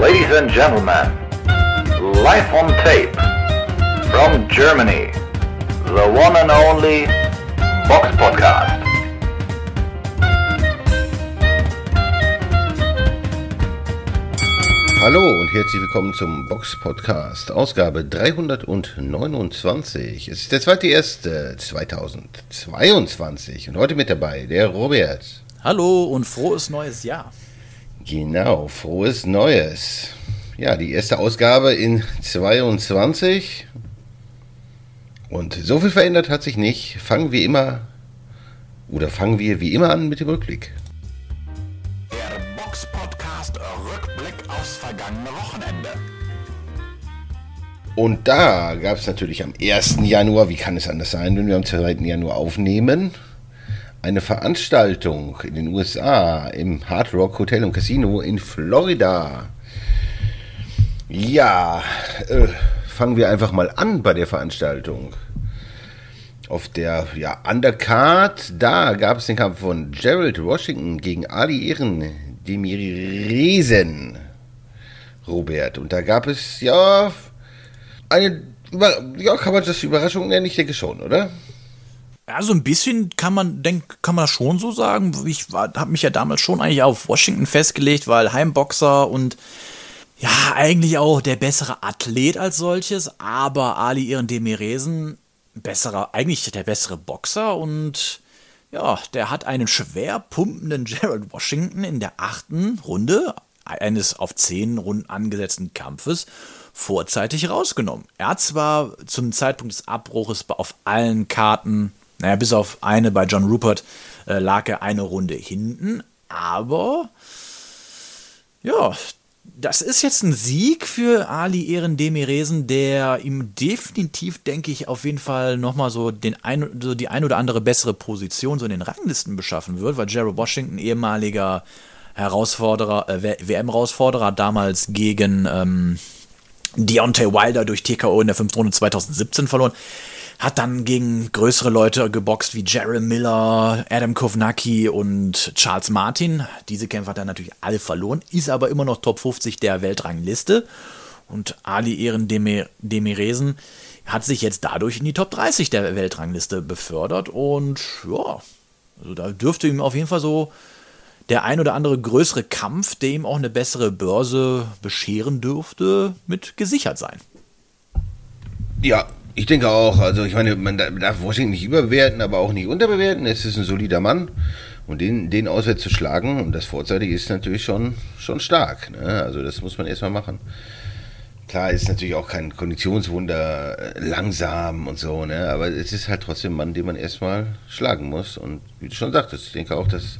Ladies and gentlemen, live on tape from Germany, the one and only Box Podcast. Hallo und herzlich willkommen zum Box Podcast, Ausgabe 329. Es ist der 2.1.2022 und heute mit dabei der Robert. Hallo und frohes neues Jahr. Genau, frohes Neues. Ja, die erste Ausgabe in 22. Und so viel verändert hat sich nicht. Fangen wir immer, oder fangen wir wie immer an mit dem Rückblick. Der Box Podcast Rückblick aufs vergangene Wochenende. Und da gab es natürlich am 1. Januar, wie kann es anders sein, wenn wir am 2. Januar aufnehmen, eine Veranstaltung in den USA im Hard Rock Hotel und Casino in Florida. Ja, äh, fangen wir einfach mal an bei der Veranstaltung. Auf der ja, Undercard, da gab es den Kampf von Gerald Washington gegen Ali Ehren Demiresen. Robert. Und da gab es ja eine, ja, kann man das Überraschung nennen? Ich denke schon, oder? Ja, so ein bisschen kann man, denk, kann man schon so sagen. Ich habe mich ja damals schon eigentlich auf Washington festgelegt, weil Heimboxer und ja, eigentlich auch der bessere Athlet als solches, aber Ali Iren Demiresen, besserer, eigentlich der bessere Boxer und ja, der hat einen schwer pumpenden Gerald Washington in der achten Runde eines auf zehn Runden angesetzten Kampfes vorzeitig rausgenommen. Er hat zwar zum Zeitpunkt des Abbruches auf allen Karten naja, bis auf eine bei John Rupert äh, lag er eine Runde hinten, aber ja, das ist jetzt ein Sieg für Ali Ehren Demiresen, der ihm definitiv, denke ich, auf jeden Fall nochmal so, so die ein oder andere bessere Position so in den Ranglisten beschaffen wird, weil Jared Washington, ehemaliger Herausforderer, äh, WM-Herausforderer, damals gegen ähm, Deontay Wilder durch TKO in der 5. Runde 2017 verloren hat dann gegen größere Leute geboxt wie Jerry Miller, Adam Kovnacki und Charles Martin. Diese Kämpfer hat er natürlich alle verloren, ist aber immer noch Top 50 der Weltrangliste. Und Ali Ehren Demiresen hat sich jetzt dadurch in die Top 30 der Weltrangliste befördert. Und ja, also da dürfte ihm auf jeden Fall so der ein oder andere größere Kampf, der ihm auch eine bessere Börse bescheren dürfte, mit gesichert sein. Ja, ich denke auch. Also ich meine, man darf Washington nicht überbewerten, aber auch nicht unterbewerten. Es ist ein solider Mann. Und den, den auswärts zu schlagen, und das vorzeitig ist natürlich schon, schon stark. Ne? Also das muss man erstmal machen. Klar, ist natürlich auch kein Konditionswunder, äh, langsam und so, ne? aber es ist halt trotzdem ein Mann, den man erstmal schlagen muss. Und wie du schon sagtest, ich denke auch, dass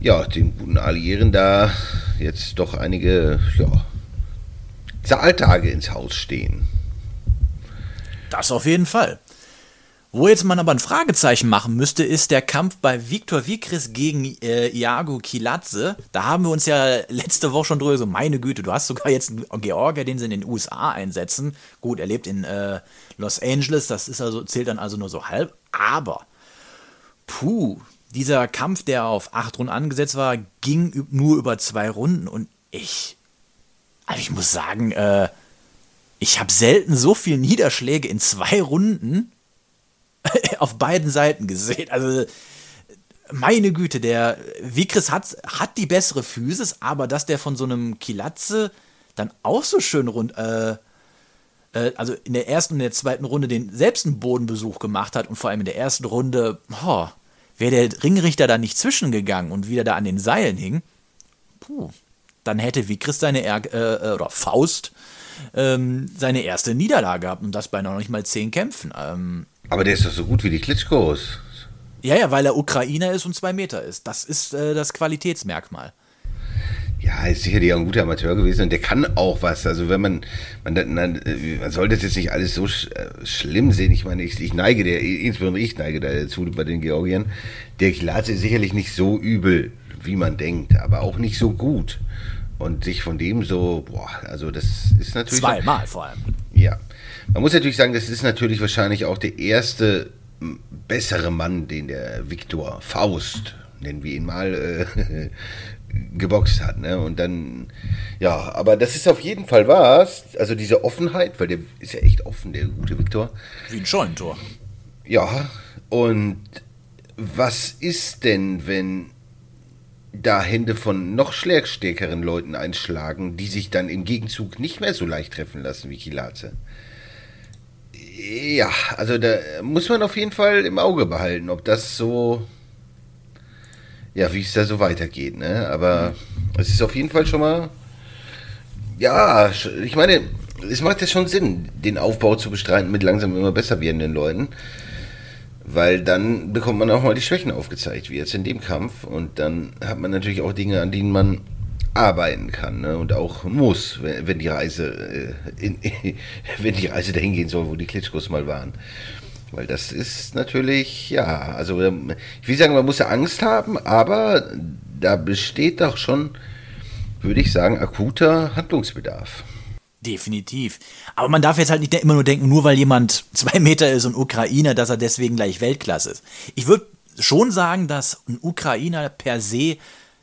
ja, den guten Alliieren da jetzt doch einige ja, Zahltage ins Haus stehen. Das auf jeden Fall. Wo jetzt man aber ein Fragezeichen machen müsste, ist der Kampf bei Viktor Vikris gegen äh, Iago Kilatze. Da haben wir uns ja letzte Woche schon drüber so, meine Güte, du hast sogar jetzt einen Georgier, den sie in den USA einsetzen. Gut, er lebt in äh, Los Angeles, das ist also, zählt dann also nur so halb. Aber, puh, dieser Kampf, der auf acht Runden angesetzt war, ging nur über zwei Runden und ich, also ich muss sagen, äh, ich habe selten so viele Niederschläge in zwei Runden auf beiden Seiten gesehen. Also, meine Güte, der Vikris hat, hat die bessere Physis, aber dass der von so einem Kilatze dann auch so schön rund, äh, äh, also in der ersten und der zweiten Runde den selbst einen Bodenbesuch gemacht hat und vor allem in der ersten Runde, oh, wäre der Ringrichter da nicht zwischengegangen und wieder da an den Seilen hing, puh, dann hätte Vikris seine er äh, oder Faust ähm, seine erste Niederlage gehabt und das bei noch nicht mal zehn Kämpfen. Ähm, Aber der ist doch so gut wie die Klitschkos. Ja, ja, weil er Ukrainer ist und zwei Meter ist. Das ist äh, das Qualitätsmerkmal. Ja, ist sicherlich auch ein guter Amateur gewesen und der kann auch was. Also wenn man, man, man, man sollte das jetzt nicht alles so sch, äh, schlimm sehen. Ich meine, ich, ich neige der, insbesondere ich neige dazu bei den Georgiern. Der Kilate ist sicherlich nicht so übel, wie man denkt, aber auch nicht so gut. Und sich von dem so, boah, also das ist natürlich. Zweimal vor allem. Ja. Man muss natürlich sagen, das ist natürlich wahrscheinlich auch der erste bessere Mann, den der Viktor Faust, nennen wir ihn mal, äh, geboxt hat, ne? Und dann, ja, aber das ist auf jeden Fall was. Also diese Offenheit, weil der ist ja echt offen, der gute Viktor. Wie ein Scheunentor. Ja, und was ist denn, wenn da Hände von noch stärkeren Leuten einschlagen, die sich dann im Gegenzug nicht mehr so leicht treffen lassen wie Kilate? Ja, also da muss man auf jeden Fall im Auge behalten, ob das so, ja, wie es da so weitergeht, ne? Aber es ist auf jeden Fall schon mal, ja, ich meine, es macht ja schon Sinn, den Aufbau zu bestreiten mit langsam immer besser werdenden Leuten. Weil dann bekommt man auch mal die Schwächen aufgezeigt, wie jetzt in dem Kampf. Und dann hat man natürlich auch Dinge, an denen man arbeiten kann ne? und auch muss, wenn, wenn die Reise äh, in, wenn die Reise dahin gehen soll, wo die Klitschkos mal waren. Weil das ist natürlich, ja, also ähm, ich will sagen, man muss ja Angst haben, aber da besteht doch schon, würde ich sagen, akuter Handlungsbedarf. Definitiv. Aber man darf jetzt halt nicht immer nur denken, nur weil jemand zwei Meter ist und Ukrainer, dass er deswegen gleich Weltklasse ist. Ich würde schon sagen, dass ein Ukrainer per se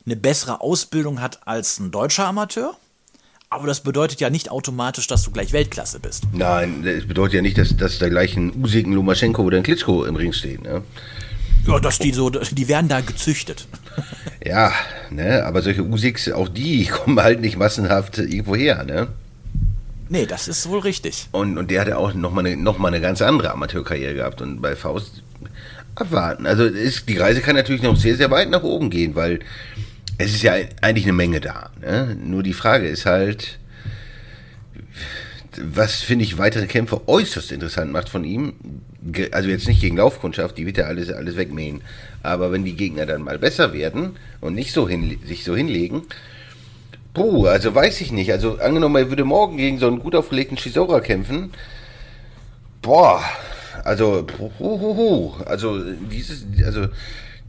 eine bessere Ausbildung hat als ein deutscher Amateur. Aber das bedeutet ja nicht automatisch, dass du gleich Weltklasse bist. Nein, das bedeutet ja nicht, dass, dass da gleich ein Usik, ein Lomaschenko oder ein Klitschko im Ring stehen. Ne? Ja, dass die so, die werden da gezüchtet. Ja, ne, aber solche Usiks, auch die kommen halt nicht massenhaft irgendwo her, ne? Nee, das ist wohl richtig. Und, und der hatte auch nochmal eine, noch eine ganz andere Amateurkarriere gehabt. Und bei Faust abwarten. Also ist, die Reise kann natürlich noch sehr, sehr weit nach oben gehen, weil es ist ja eigentlich eine Menge da. Ne? Nur die Frage ist halt, was finde ich weitere Kämpfe äußerst interessant macht von ihm. Also jetzt nicht gegen Laufkundschaft, die wird ja alles, alles wegmähen. Aber wenn die Gegner dann mal besser werden und nicht so hin, sich so hinlegen, Puh, also weiß ich nicht. Also angenommen, er würde morgen gegen so einen gut aufgelegten Chisora kämpfen. Boah, also, huhuhu. also dieses, also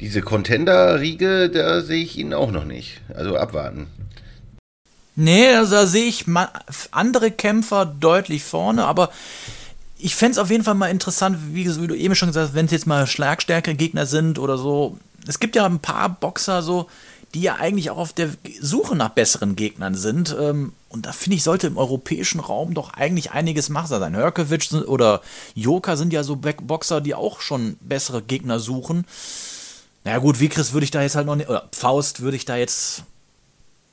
diese Contender-Riege, da sehe ich ihn auch noch nicht. Also abwarten. Nee, also da sehe ich andere Kämpfer deutlich vorne, aber ich fände es auf jeden Fall mal interessant, wie, du eben schon gesagt hast, wenn es jetzt mal schlagstärkere Gegner sind oder so. Es gibt ja ein paar Boxer so, die ja eigentlich auch auf der Suche nach besseren Gegnern sind. Ähm, und da finde ich, sollte im europäischen Raum doch eigentlich einiges machbar sein. Hörkewitsch oder Joker sind ja so Boxer, die auch schon bessere Gegner suchen. Na naja, gut, Vikris würde ich da jetzt halt noch nicht, oder Faust würde ich da jetzt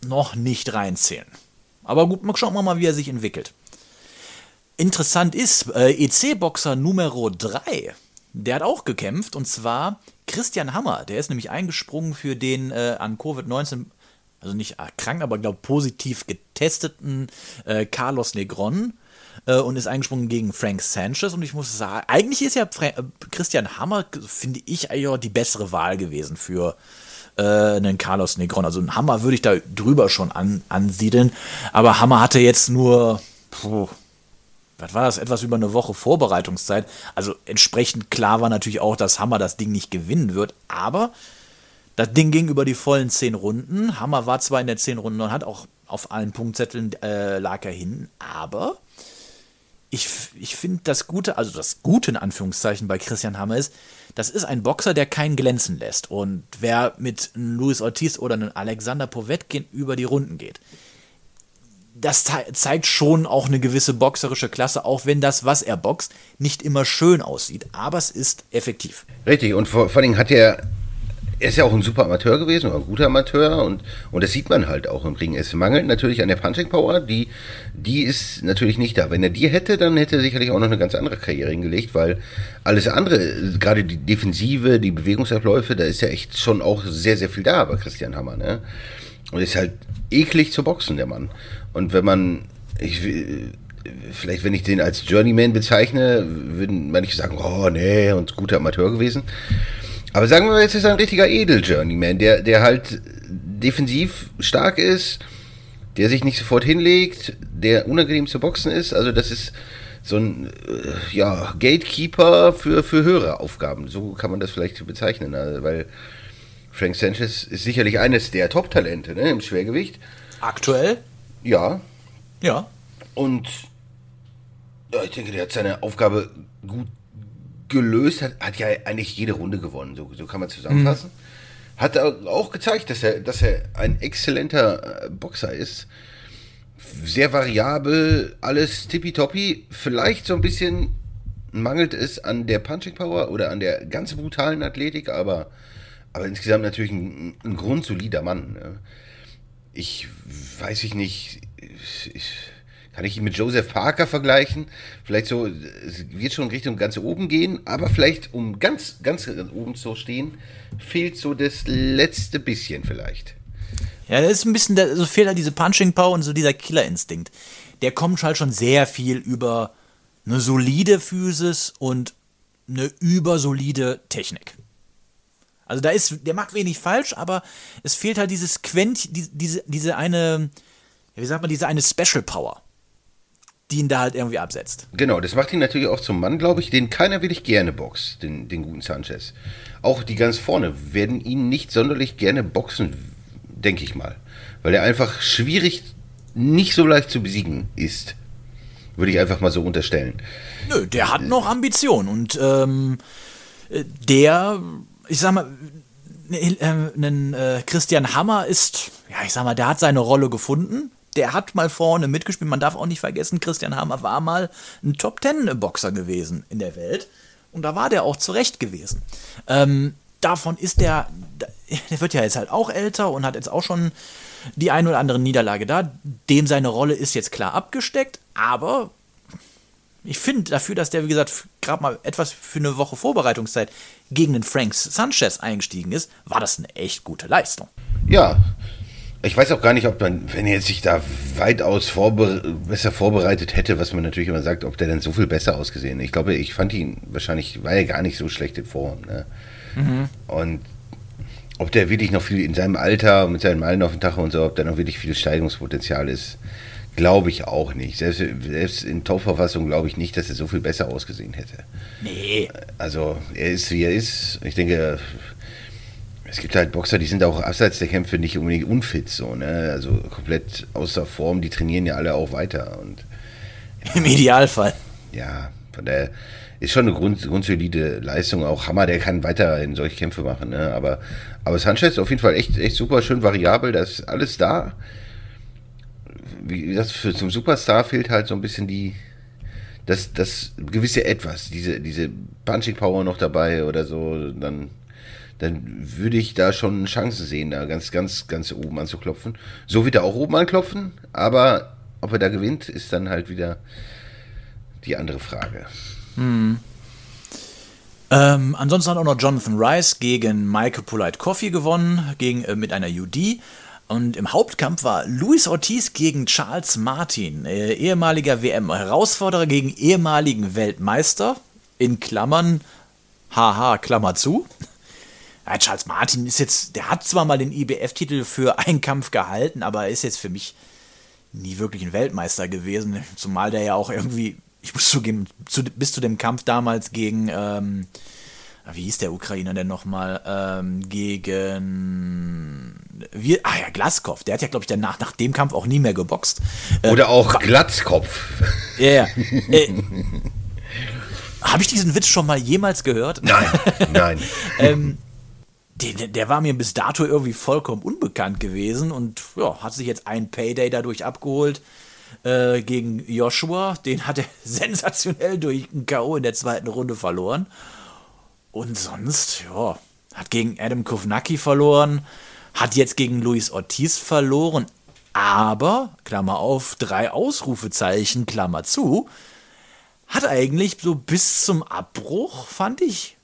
noch nicht reinzählen. Aber gut, schauen wir mal, wie er sich entwickelt. Interessant ist, äh, EC-Boxer Numero 3, der hat auch gekämpft und zwar Christian Hammer, der ist nämlich eingesprungen für den äh, an Covid-19, also nicht erkrankt, aber glaube positiv getesteten äh, Carlos Negron äh, und ist eingesprungen gegen Frank Sanchez. Und ich muss sagen, eigentlich ist ja Fra äh, Christian Hammer, finde ich, eigentlich die bessere Wahl gewesen für äh, einen Carlos Negron. Also einen Hammer würde ich da drüber schon an, ansiedeln. Aber Hammer hatte jetzt nur. Puh, was war das, etwas über eine Woche Vorbereitungszeit. Also entsprechend klar war natürlich auch, dass Hammer das Ding nicht gewinnen wird, aber das Ding ging über die vollen zehn Runden. Hammer war zwar in der zehn Runden und hat auch auf allen Punktzetteln äh, lag er hin, aber ich, ich finde das Gute, also das Gute in Anführungszeichen bei Christian Hammer ist, das ist ein Boxer, der keinen glänzen lässt. Und wer mit Luis Ortiz oder einem Alexander Povetkin über die Runden geht, das zeigt schon auch eine gewisse boxerische Klasse, auch wenn das, was er boxt, nicht immer schön aussieht. Aber es ist effektiv. Richtig, und vor, vor allem hat er, er ist ja auch ein super Amateur gewesen, ein guter Amateur, und, und das sieht man halt auch im Ring. Es mangelt natürlich an der Punching Power, die, die ist natürlich nicht da. Wenn er die hätte, dann hätte er sicherlich auch noch eine ganz andere Karriere hingelegt, weil alles andere, gerade die Defensive, die Bewegungsabläufe, da ist ja echt schon auch sehr, sehr viel da bei Christian Hammer, ne? Und ist halt eklig zu boxen, der Mann. Und wenn man, ich, vielleicht wenn ich den als Journeyman bezeichne, würden manche sagen, oh nee, und guter Amateur gewesen. Aber sagen wir jetzt ist ein richtiger Edel-Journeyman, der, der halt defensiv stark ist, der sich nicht sofort hinlegt, der unangenehm zu boxen ist. Also das ist so ein äh, ja, Gatekeeper für, für höhere Aufgaben. So kann man das vielleicht bezeichnen. Also, weil Frank Sanchez ist sicherlich eines der Top-Talente ne, im Schwergewicht. Aktuell? Ja. Ja. Und ja, ich denke, der hat seine Aufgabe gut gelöst, hat, hat ja eigentlich jede Runde gewonnen, so, so kann man zusammenfassen. hat auch gezeigt, dass er, dass er ein exzellenter äh, Boxer ist. Sehr variabel, alles tippitoppi. Vielleicht so ein bisschen mangelt es an der Punching Power oder an der ganz brutalen Athletik, aber, aber insgesamt natürlich ein, ein grundsolider Mann. Ne? Ich weiß ich nicht. Ich, kann ich ihn mit Joseph Parker vergleichen? Vielleicht so, es wird schon Richtung ganz oben gehen, aber vielleicht, um ganz, ganz oben zu stehen, fehlt so das letzte bisschen vielleicht. Ja, da ist ein bisschen, so also fehlt halt diese Punching Power und so dieser Killerinstinkt. Der kommt halt schon sehr viel über eine solide Physis und eine übersolide Technik. Also da ist, der macht wenig falsch, aber es fehlt halt dieses Quent, die, diese, diese eine, wie sagt man, diese eine Special Power die ihn da halt irgendwie absetzt. Genau, das macht ihn natürlich auch zum Mann, glaube ich, den keiner wirklich gerne boxt, den, den guten Sanchez. Auch die ganz vorne werden ihn nicht sonderlich gerne boxen, denke ich mal. Weil er einfach schwierig, nicht so leicht zu besiegen ist. Würde ich einfach mal so unterstellen. Nö, der hat noch Ambition und ähm, der, ich sag mal, ein äh, Christian Hammer ist, ja, ich sag mal, der hat seine Rolle gefunden der hat mal vorne mitgespielt. Man darf auch nicht vergessen, Christian Hammer war mal ein Top-Ten-Boxer gewesen in der Welt. Und da war der auch zurecht gewesen. Ähm, davon ist der, der wird ja jetzt halt auch älter und hat jetzt auch schon die ein oder andere Niederlage da. Dem seine Rolle ist jetzt klar abgesteckt, aber ich finde dafür, dass der, wie gesagt, gerade mal etwas für eine Woche Vorbereitungszeit gegen den Frank Sanchez eingestiegen ist, war das eine echt gute Leistung. Ja, ich weiß auch gar nicht, ob man, wenn er sich da weitaus vorbere besser vorbereitet hätte, was man natürlich immer sagt, ob der dann so viel besser ausgesehen. Ich glaube, ich fand ihn wahrscheinlich, war er gar nicht so schlecht in Form. Ne? Mhm. Und ob der wirklich noch viel in seinem Alter mit seinen Meilen auf dem Tag und so, ob da noch wirklich viel Steigungspotenzial ist, glaube ich auch nicht. Selbst, selbst in Top-Verfassung glaube ich nicht, dass er so viel besser ausgesehen hätte. Nee. Also er ist, wie er ist. Ich denke, es gibt halt Boxer, die sind auch abseits der Kämpfe nicht unbedingt unfit, so, ne? Also komplett außer Form, die trainieren ja alle auch weiter. Und, ja, Im Idealfall. Ja, von daher ist schon eine grund, grundsolide Leistung. Auch Hammer, der kann weiter in solche Kämpfe machen, ne? Aber, aber Sanchez ist auf jeden Fall echt, echt super, schön variabel, da ist alles da. Wie gesagt, für, zum Superstar fehlt halt so ein bisschen die, das, das gewisse Etwas, diese, diese Punching Power noch dabei oder so, dann dann würde ich da schon Chancen sehen, da ganz, ganz, ganz oben anzuklopfen. So wird er auch oben anklopfen, aber ob er da gewinnt, ist dann halt wieder die andere Frage. Hm. Ähm, ansonsten hat auch noch Jonathan Rice gegen Michael Polite Coffee gewonnen, gegen, äh, mit einer UD. Und im Hauptkampf war Luis Ortiz gegen Charles Martin, äh, ehemaliger WM-Herausforderer gegen ehemaligen Weltmeister. In Klammern, haha, Klammer zu. Ja, Charles Martin ist jetzt, der hat zwar mal den IBF-Titel für einen Kampf gehalten, aber er ist jetzt für mich nie wirklich ein Weltmeister gewesen. Zumal der ja auch irgendwie, ich muss zugeben, zu, bis zu dem Kampf damals gegen, ähm, wie hieß der Ukrainer denn nochmal, ähm, gegen, wie, ah ja, Glaskopf, der hat ja, glaube ich, danach, nach dem Kampf auch nie mehr geboxt. Äh, Oder auch Glatzkopf. Ja, ja. Äh, Habe ich diesen Witz schon mal jemals gehört? Nein, nein. ähm, der, der, war mir bis dato irgendwie vollkommen unbekannt gewesen und ja, hat sich jetzt einen Payday dadurch abgeholt äh, gegen Joshua. Den hat er sensationell durch ein K.O. in der zweiten Runde verloren. Und sonst, ja, hat gegen Adam Kovnacki verloren, hat jetzt gegen Luis Ortiz verloren, aber, Klammer auf, drei Ausrufezeichen, Klammer zu, hat eigentlich so bis zum Abbruch, fand ich,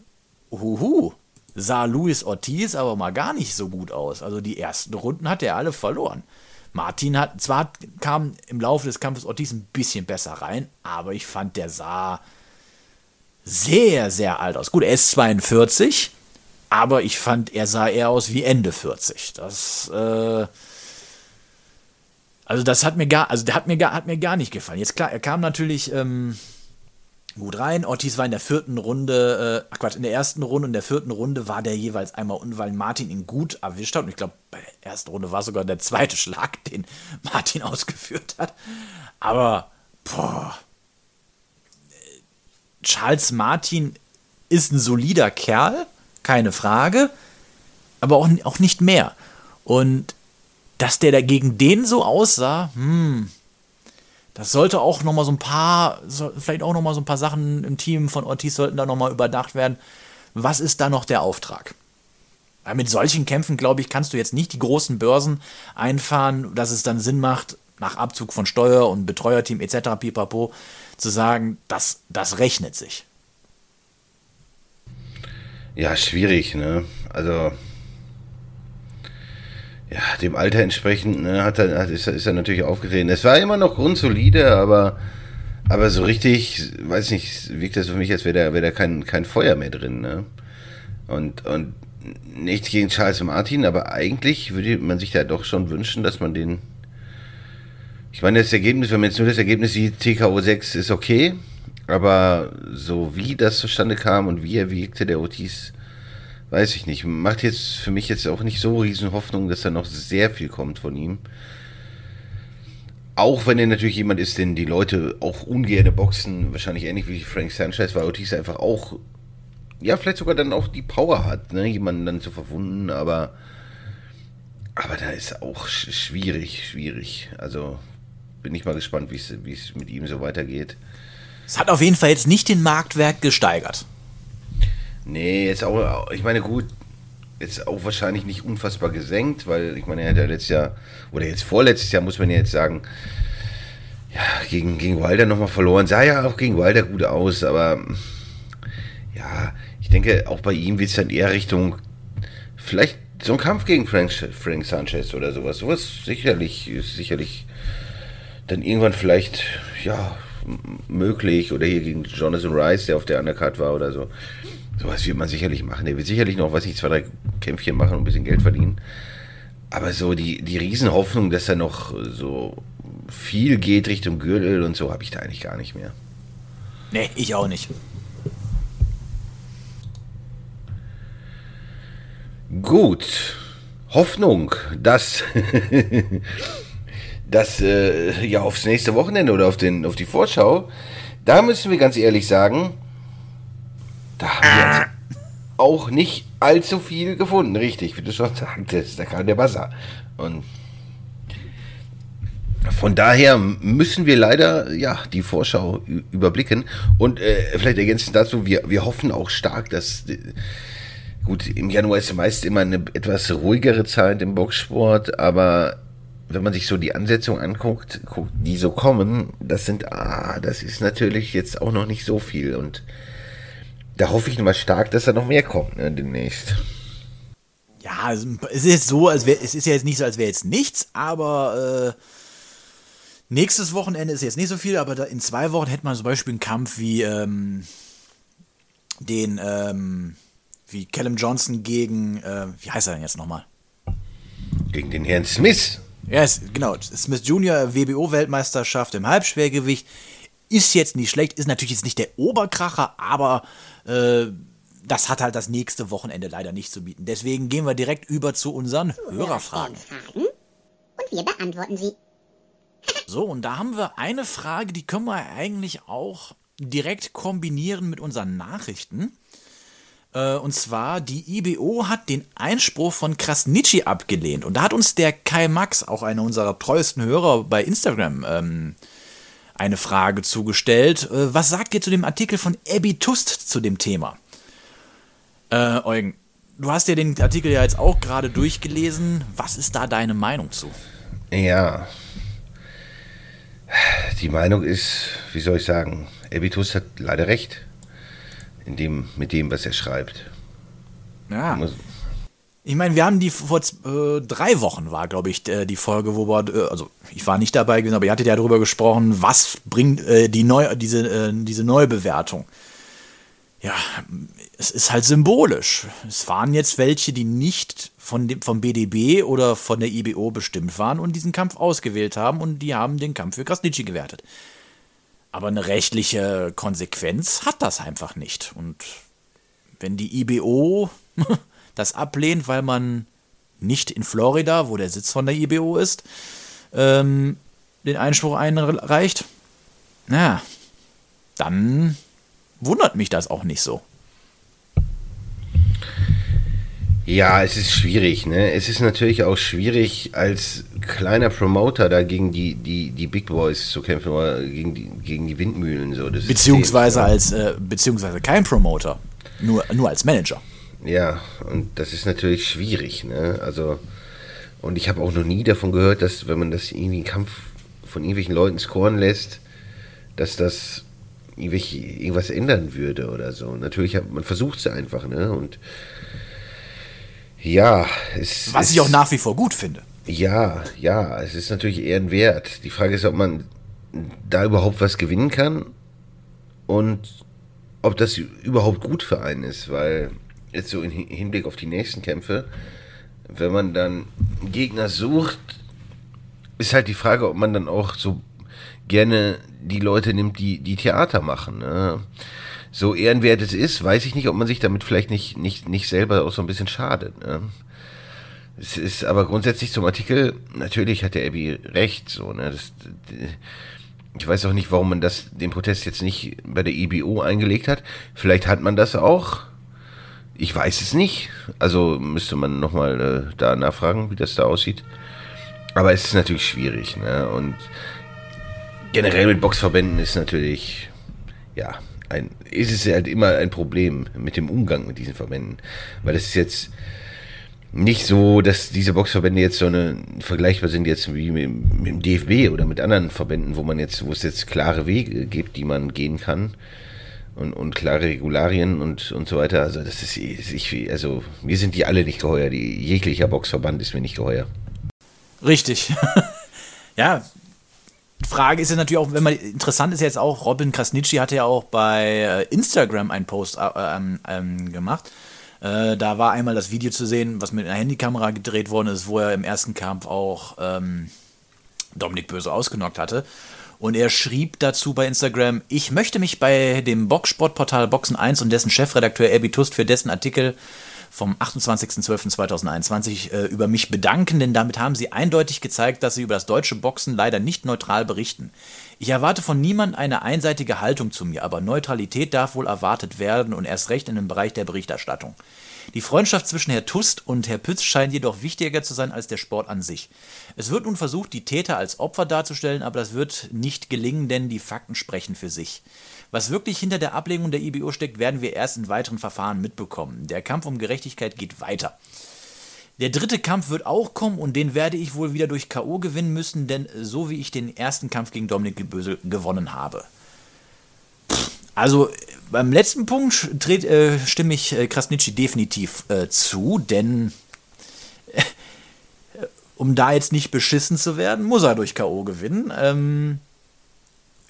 uhuhu, sah Luis Ortiz aber mal gar nicht so gut aus. Also die ersten Runden hat er alle verloren. Martin hat, zwar kam im Laufe des Kampfes Ortiz ein bisschen besser rein, aber ich fand, der sah sehr, sehr alt aus. Gut, er ist 42, aber ich fand, er sah eher aus wie Ende 40. Das, äh, also das hat mir gar, also der hat mir gar, hat mir gar nicht gefallen. Jetzt klar, er kam natürlich, ähm, gut rein. Ortiz war in der vierten Runde, äh, Quatsch, in der ersten Runde und der vierten Runde war der jeweils einmal unten, weil Martin ihn gut erwischt hat. Und ich glaube, bei der ersten Runde war sogar der zweite Schlag, den Martin ausgeführt hat. Aber, boah. Charles Martin ist ein solider Kerl, keine Frage. aber auch, auch nicht mehr. Und dass der dagegen den so aussah, hm, das sollte auch noch mal so ein paar, vielleicht auch noch mal so ein paar Sachen im Team von Ortiz sollten da noch mal überdacht werden. Was ist da noch der Auftrag? Weil mit solchen Kämpfen, glaube ich, kannst du jetzt nicht die großen Börsen einfahren, dass es dann Sinn macht, nach Abzug von Steuer und Betreuerteam etc. pipapo, zu sagen, das, das rechnet sich. Ja, schwierig, ne? Also, ja, dem Alter entsprechend ne, hat er, ist, er, ist er natürlich aufgetreten. Es war immer noch grundsolide, aber, aber so richtig, weiß nicht, wirkt das für mich, als wäre da, wär da kein, kein Feuer mehr drin. Ne? Und, und nichts gegen Charles Martin, aber eigentlich würde man sich da doch schon wünschen, dass man den. Ich meine, das Ergebnis, wenn man jetzt nur das Ergebnis sieht, TKO 6 ist okay, aber so wie das zustande kam und wie er wirkte, der Otis, weiß ich nicht. Macht jetzt für mich jetzt auch nicht so riesen Hoffnung, dass da noch sehr viel kommt von ihm. Auch wenn er natürlich jemand ist, den die Leute auch ungerne boxen, wahrscheinlich ähnlich wie Frank Sanchez, weil Ortiz einfach auch, ja, vielleicht sogar dann auch die Power hat, ne, jemanden dann zu verwunden, aber, aber da ist auch schwierig, schwierig. Also bin ich mal gespannt, wie es mit ihm so weitergeht. Es hat auf jeden Fall jetzt nicht den Marktwert gesteigert. Nee, jetzt auch, ich meine, gut, jetzt auch wahrscheinlich nicht unfassbar gesenkt, weil ich meine, er hat ja letztes Jahr, oder jetzt vorletztes Jahr, muss man ja jetzt sagen, ja, gegen, gegen Wilder nochmal verloren. Sah ja auch gegen Wilder gut aus, aber ja, ich denke, auch bei ihm wird es dann eher Richtung, vielleicht so ein Kampf gegen Frank, Frank Sanchez oder sowas. Sowas sicherlich, sicherlich dann irgendwann vielleicht, ja, möglich. Oder hier gegen Jonathan Rice, der auf der Undercard war oder so. Sowas wird man sicherlich machen. Der wird sicherlich noch, was ich, zwei, drei Kämpfchen machen und ein bisschen Geld verdienen. Aber so die, die Riesenhoffnung, dass da noch so viel geht Richtung Gürtel und so, habe ich da eigentlich gar nicht mehr. Nee, ich auch nicht. Gut. Hoffnung, dass, dass äh, ja aufs nächste Wochenende oder auf, den, auf die Vorschau, da müssen wir ganz ehrlich sagen, da haben wir jetzt auch nicht allzu viel gefunden, richtig, wie du schon sagtest. Da kam der Wasser. Und von daher müssen wir leider ja die Vorschau überblicken. Und äh, vielleicht ergänzend dazu, wir, wir hoffen auch stark, dass. Gut, im Januar ist meist immer eine etwas ruhigere Zeit im Boxsport, aber wenn man sich so die Ansetzung anguckt, die so kommen, das sind, ah, das ist natürlich jetzt auch noch nicht so viel. Und da hoffe ich mal stark, dass da noch mehr kommt ne, demnächst. Ja, es ist jetzt so, als wär, es ist ja jetzt nicht so, als wäre jetzt nichts, aber äh, nächstes Wochenende ist jetzt nicht so viel, aber da, in zwei Wochen hätte man zum Beispiel einen Kampf wie ähm, den, ähm, wie Callum Johnson gegen, äh, wie heißt er denn jetzt nochmal? Gegen den Herrn Smith. Ja, yes, genau. Smith Junior, WBO-Weltmeisterschaft im Halbschwergewicht. Ist jetzt nicht schlecht, ist natürlich jetzt nicht der Oberkracher, aber äh, das hat halt das nächste Wochenende leider nicht zu bieten. Deswegen gehen wir direkt über zu unseren Hörerfragen. Und wir beantworten sie. So, und da haben wir eine Frage, die können wir eigentlich auch direkt kombinieren mit unseren Nachrichten. Äh, und zwar, die IBO hat den Einspruch von Krasnitschi abgelehnt. Und da hat uns der Kai Max, auch einer unserer treuesten Hörer bei Instagram, ähm, eine Frage zugestellt. Äh, was sagt ihr zu dem Artikel von Abby Tust zu dem Thema? Äh, Eugen, du hast ja den Artikel ja jetzt auch gerade durchgelesen. Was ist da deine Meinung zu? Ja. Die Meinung ist, wie soll ich sagen, Abby Tust hat leider recht. In dem, mit dem, was er schreibt. Ja. Ich meine, wir haben die vor äh, drei Wochen war, glaube ich, äh, die Folge, wo wir, äh, also ich war nicht dabei gewesen, aber ihr hattet ja darüber gesprochen, was bringt äh, die neu, diese, äh, diese Neubewertung. Ja, es ist halt symbolisch. Es waren jetzt welche, die nicht von dem, vom BDB oder von der IBO bestimmt waren und diesen Kampf ausgewählt haben und die haben den Kampf für Krasnitschi gewertet. Aber eine rechtliche Konsequenz hat das einfach nicht. Und wenn die IBO das ablehnt, weil man nicht in Florida, wo der Sitz von der IBO ist, ähm, den Einspruch einreicht, na, dann wundert mich das auch nicht so. Ja, es ist schwierig, ne? Es ist natürlich auch schwierig, als kleiner Promoter da gegen die, die, die Big Boys zu kämpfen oder gegen die, gegen die Windmühlen. So. Beziehungsweise als äh, beziehungsweise kein Promoter. Nur, nur als Manager. Ja, und das ist natürlich schwierig, ne? Also, und ich habe auch noch nie davon gehört, dass, wenn man das irgendwie einen Kampf von irgendwelchen Leuten scoren lässt, dass das irgendwas ändern würde oder so. Natürlich, hat, man versucht es einfach, ne? Und ja, es Was ich auch nach wie vor gut finde. Ja, ja, es ist natürlich eher ein Wert. Die Frage ist, ob man da überhaupt was gewinnen kann und ob das überhaupt gut für einen ist, weil jetzt so im Hinblick auf die nächsten Kämpfe, wenn man dann Gegner sucht, ist halt die Frage, ob man dann auch so gerne die Leute nimmt, die, die Theater machen. Ne? So ehrenwert es ist, weiß ich nicht, ob man sich damit vielleicht nicht, nicht, nicht selber auch so ein bisschen schadet. Ne? Es ist aber grundsätzlich zum Artikel, natürlich hat der Abby recht, so, ne? Das, ich weiß auch nicht, warum man das, den Protest jetzt nicht bei der IBO eingelegt hat. Vielleicht hat man das auch. Ich weiß es nicht. Also müsste man nochmal äh, da nachfragen, wie das da aussieht. Aber es ist natürlich schwierig, ne? Und generell mit Boxverbänden ist natürlich, ja, ein, ist es halt immer ein Problem mit dem Umgang mit diesen Verbänden. Weil es ist jetzt nicht so, dass diese Boxverbände jetzt so eine vergleichbar sind jetzt wie mit, mit, dem DFB oder mit anderen Verbänden, wo man jetzt, wo es jetzt klare Wege gibt, die man gehen kann und, und klare Regularien und, und so weiter. Also das ist ich, also mir sind die alle nicht geheuer. Die, jeglicher Boxverband ist mir nicht geheuer. Richtig. ja, Frage ist ja natürlich auch, wenn man interessant ist jetzt auch, Robin Krasnitschi hatte ja auch bei äh, Instagram einen Post äh, ähm, ähm, gemacht. Äh, da war einmal das Video zu sehen, was mit einer Handykamera gedreht worden ist, wo er im ersten Kampf auch ähm, Dominik Böse ausgenockt hatte. Und er schrieb dazu bei Instagram, ich möchte mich bei dem Boxsportportal Boxen 1 und dessen Chefredakteur Abby Tust für dessen Artikel vom 28.12.2021 äh, über mich bedanken, denn damit haben sie eindeutig gezeigt, dass sie über das deutsche Boxen leider nicht neutral berichten. Ich erwarte von niemand eine einseitige Haltung zu mir, aber Neutralität darf wohl erwartet werden und erst recht in dem Bereich der Berichterstattung. Die Freundschaft zwischen Herr Tust und Herr Pütz scheint jedoch wichtiger zu sein als der Sport an sich. Es wird nun versucht, die Täter als Opfer darzustellen, aber das wird nicht gelingen, denn die Fakten sprechen für sich. Was wirklich hinter der Ablehnung der IBO steckt, werden wir erst in weiteren Verfahren mitbekommen. Der Kampf um Gerechtigkeit geht weiter. Der dritte Kampf wird auch kommen und den werde ich wohl wieder durch K.O. gewinnen müssen, denn so wie ich den ersten Kampf gegen Dominik Böse gewonnen habe. Also beim letzten Punkt dreht, äh, stimme ich äh, Krasnitschi definitiv äh, zu, denn äh, um da jetzt nicht beschissen zu werden, muss er durch K.O. gewinnen. Ähm,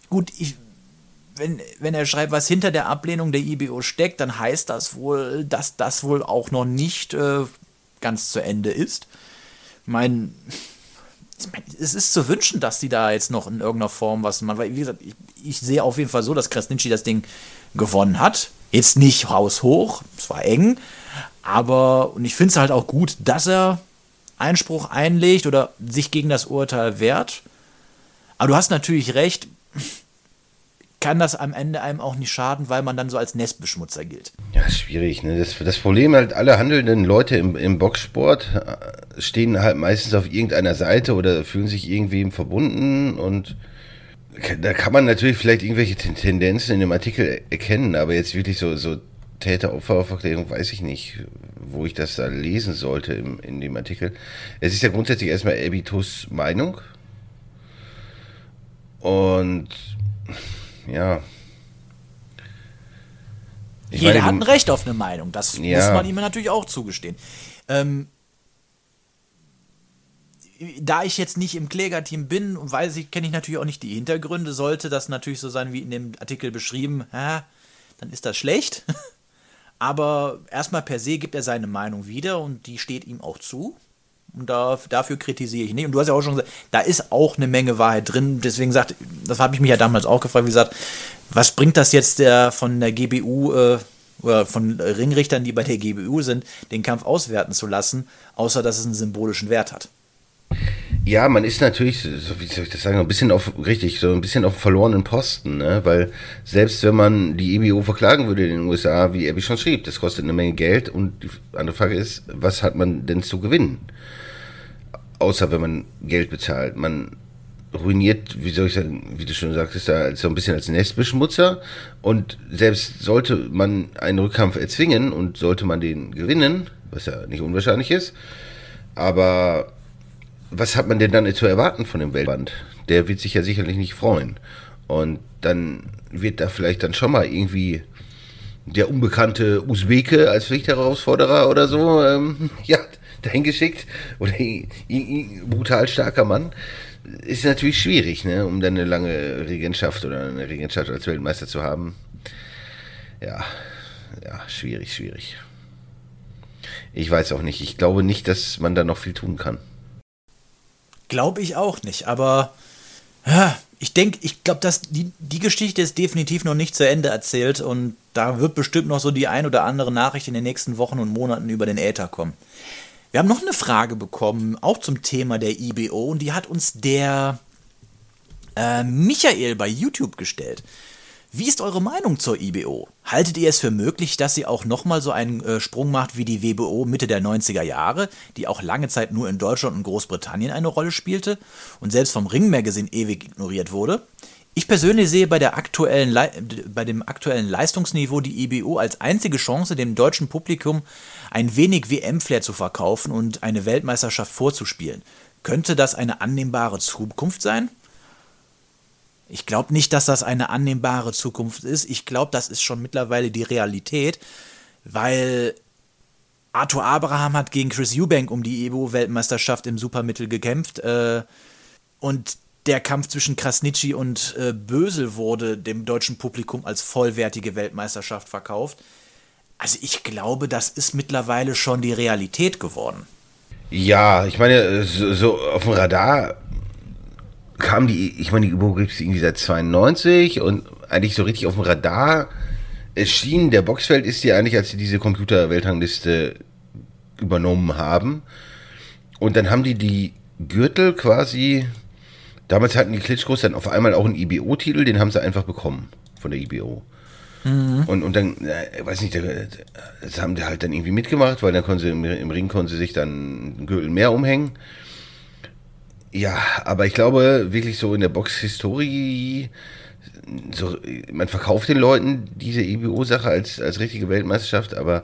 gut, ich wenn, wenn er schreibt, was hinter der Ablehnung der IBO steckt, dann heißt das wohl, dass das wohl auch noch nicht äh, ganz zu Ende ist. Ich meine, es ist zu wünschen, dass die da jetzt noch in irgendeiner Form was machen. Weil, wie gesagt, ich, ich sehe auf jeden Fall so, dass Krasnitschi das Ding gewonnen hat. Jetzt nicht haushoch, es war eng, aber und ich finde es halt auch gut, dass er Einspruch einlegt oder sich gegen das Urteil wehrt. Aber du hast natürlich recht, kann das am Ende einem auch nicht schaden, weil man dann so als Nestbeschmutzer gilt. Ja, schwierig. Ne? Das, das Problem halt, alle handelnden Leute im, im Boxsport äh, stehen halt meistens auf irgendeiner Seite oder fühlen sich irgendwie verbunden und da kann man natürlich vielleicht irgendwelche Tendenzen in dem Artikel erkennen, aber jetzt wirklich so, so Täter-Opfer-Aufklärung weiß ich nicht, wo ich das da lesen sollte im, in dem Artikel. Es ist ja grundsätzlich erstmal Abitus Meinung und ja. Ich Jeder meine, hat ein Recht auf eine Meinung. Das ja. muss man ihm natürlich auch zugestehen. Ähm, da ich jetzt nicht im Klägerteam bin und weiß ich, kenne ich natürlich auch nicht die Hintergründe, sollte das natürlich so sein wie in dem Artikel beschrieben, ja, dann ist das schlecht. Aber erstmal per se gibt er seine Meinung wieder und die steht ihm auch zu. Und da, dafür kritisiere ich nicht. Und du hast ja auch schon gesagt, da ist auch eine Menge Wahrheit drin. Deswegen sagt, das habe ich mich ja damals auch gefragt, wie gesagt, was bringt das jetzt der von der GBU äh, oder von Ringrichtern, die bei der GBU sind, den Kampf auswerten zu lassen, außer dass es einen symbolischen Wert hat. Ja, man ist natürlich, wie soll ich das sagen, ein bisschen auf, richtig, so ein bisschen auf verlorenen Posten, ne? Weil selbst wenn man die EBO verklagen würde in den USA, wie Abby schon schrieb, das kostet eine Menge Geld und die andere Frage ist, was hat man denn zu gewinnen? Außer wenn man Geld bezahlt. Man ruiniert, wie soll ich sagen, wie du schon sagtest, da so ein bisschen als Nestbeschmutzer. Und selbst sollte man einen Rückkampf erzwingen und sollte man den gewinnen, was ja nicht unwahrscheinlich ist, aber was hat man denn dann zu erwarten von dem Weltband? Der wird sich ja sicherlich nicht freuen. Und dann wird da vielleicht dann schon mal irgendwie der unbekannte Usbeke als Pflichtherausforderer oder so, ähm, ja, dahin geschickt. Oder brutal starker Mann. Ist natürlich schwierig, ne, um dann eine lange Regentschaft oder eine Regentschaft als Weltmeister zu haben. Ja, ja, schwierig, schwierig. Ich weiß auch nicht. Ich glaube nicht, dass man da noch viel tun kann. Glaube ich auch nicht, aber ich denke, ich glaube, dass die, die Geschichte ist definitiv noch nicht zu Ende erzählt und da wird bestimmt noch so die ein oder andere Nachricht in den nächsten Wochen und Monaten über den Äther kommen. Wir haben noch eine Frage bekommen, auch zum Thema der IBO, und die hat uns der äh, Michael bei YouTube gestellt. Wie ist eure Meinung zur IBO? Haltet ihr es für möglich, dass sie auch nochmal so einen äh, Sprung macht wie die WBO Mitte der 90er Jahre, die auch lange Zeit nur in Deutschland und Großbritannien eine Rolle spielte und selbst vom Ring Magazine ewig ignoriert wurde? Ich persönlich sehe bei, der aktuellen bei dem aktuellen Leistungsniveau die IBO als einzige Chance, dem deutschen Publikum ein wenig WM-Flair zu verkaufen und eine Weltmeisterschaft vorzuspielen. Könnte das eine annehmbare Zukunft sein? Ich glaube nicht, dass das eine annehmbare Zukunft ist. Ich glaube, das ist schon mittlerweile die Realität, weil Arthur Abraham hat gegen Chris Eubank um die EBO-Weltmeisterschaft im Supermittel gekämpft äh, und der Kampf zwischen Krasnitschi und äh, Bösel wurde dem deutschen Publikum als vollwertige Weltmeisterschaft verkauft. Also ich glaube, das ist mittlerweile schon die Realität geworden. Ja, ich meine, so, so auf dem Radar kam die, ich meine, die Übung gibt es irgendwie seit 92 und eigentlich so richtig auf dem Radar erschien, der Boxfeld ist ja eigentlich, als sie diese Computer-Weltrangliste übernommen haben. Und dann haben die die Gürtel quasi, damals hatten die Klitschkos dann auf einmal auch einen IBO-Titel, den haben sie einfach bekommen von der IBO. Mhm. Und, und dann, äh, weiß nicht, das haben die halt dann irgendwie mitgemacht, weil dann konnten sie im, im Ring konnten sie sich dann einen Gürtel mehr umhängen. Ja, aber ich glaube wirklich so in der Box-Historie, so, man verkauft den Leuten diese IBO-Sache als, als richtige Weltmeisterschaft, aber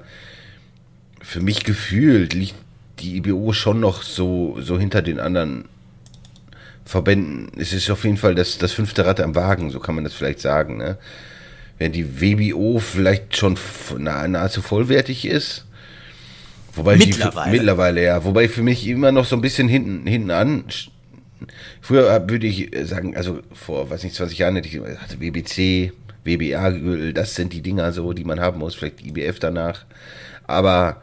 für mich gefühlt liegt die IBO schon noch so, so hinter den anderen Verbänden. Es ist auf jeden Fall das, das fünfte Rad am Wagen, so kann man das vielleicht sagen. Ne? Während die WBO vielleicht schon nahezu vollwertig ist. Wobei mittlerweile. Die, mittlerweile, ja. Wobei für mich immer noch so ein bisschen hinten, hinten an Früher würde ich sagen, also vor, weiß nicht, 20 Jahren hätte ich gesagt, WBC, WBA, das sind die Dinger so, die man haben muss, vielleicht IBF danach. Aber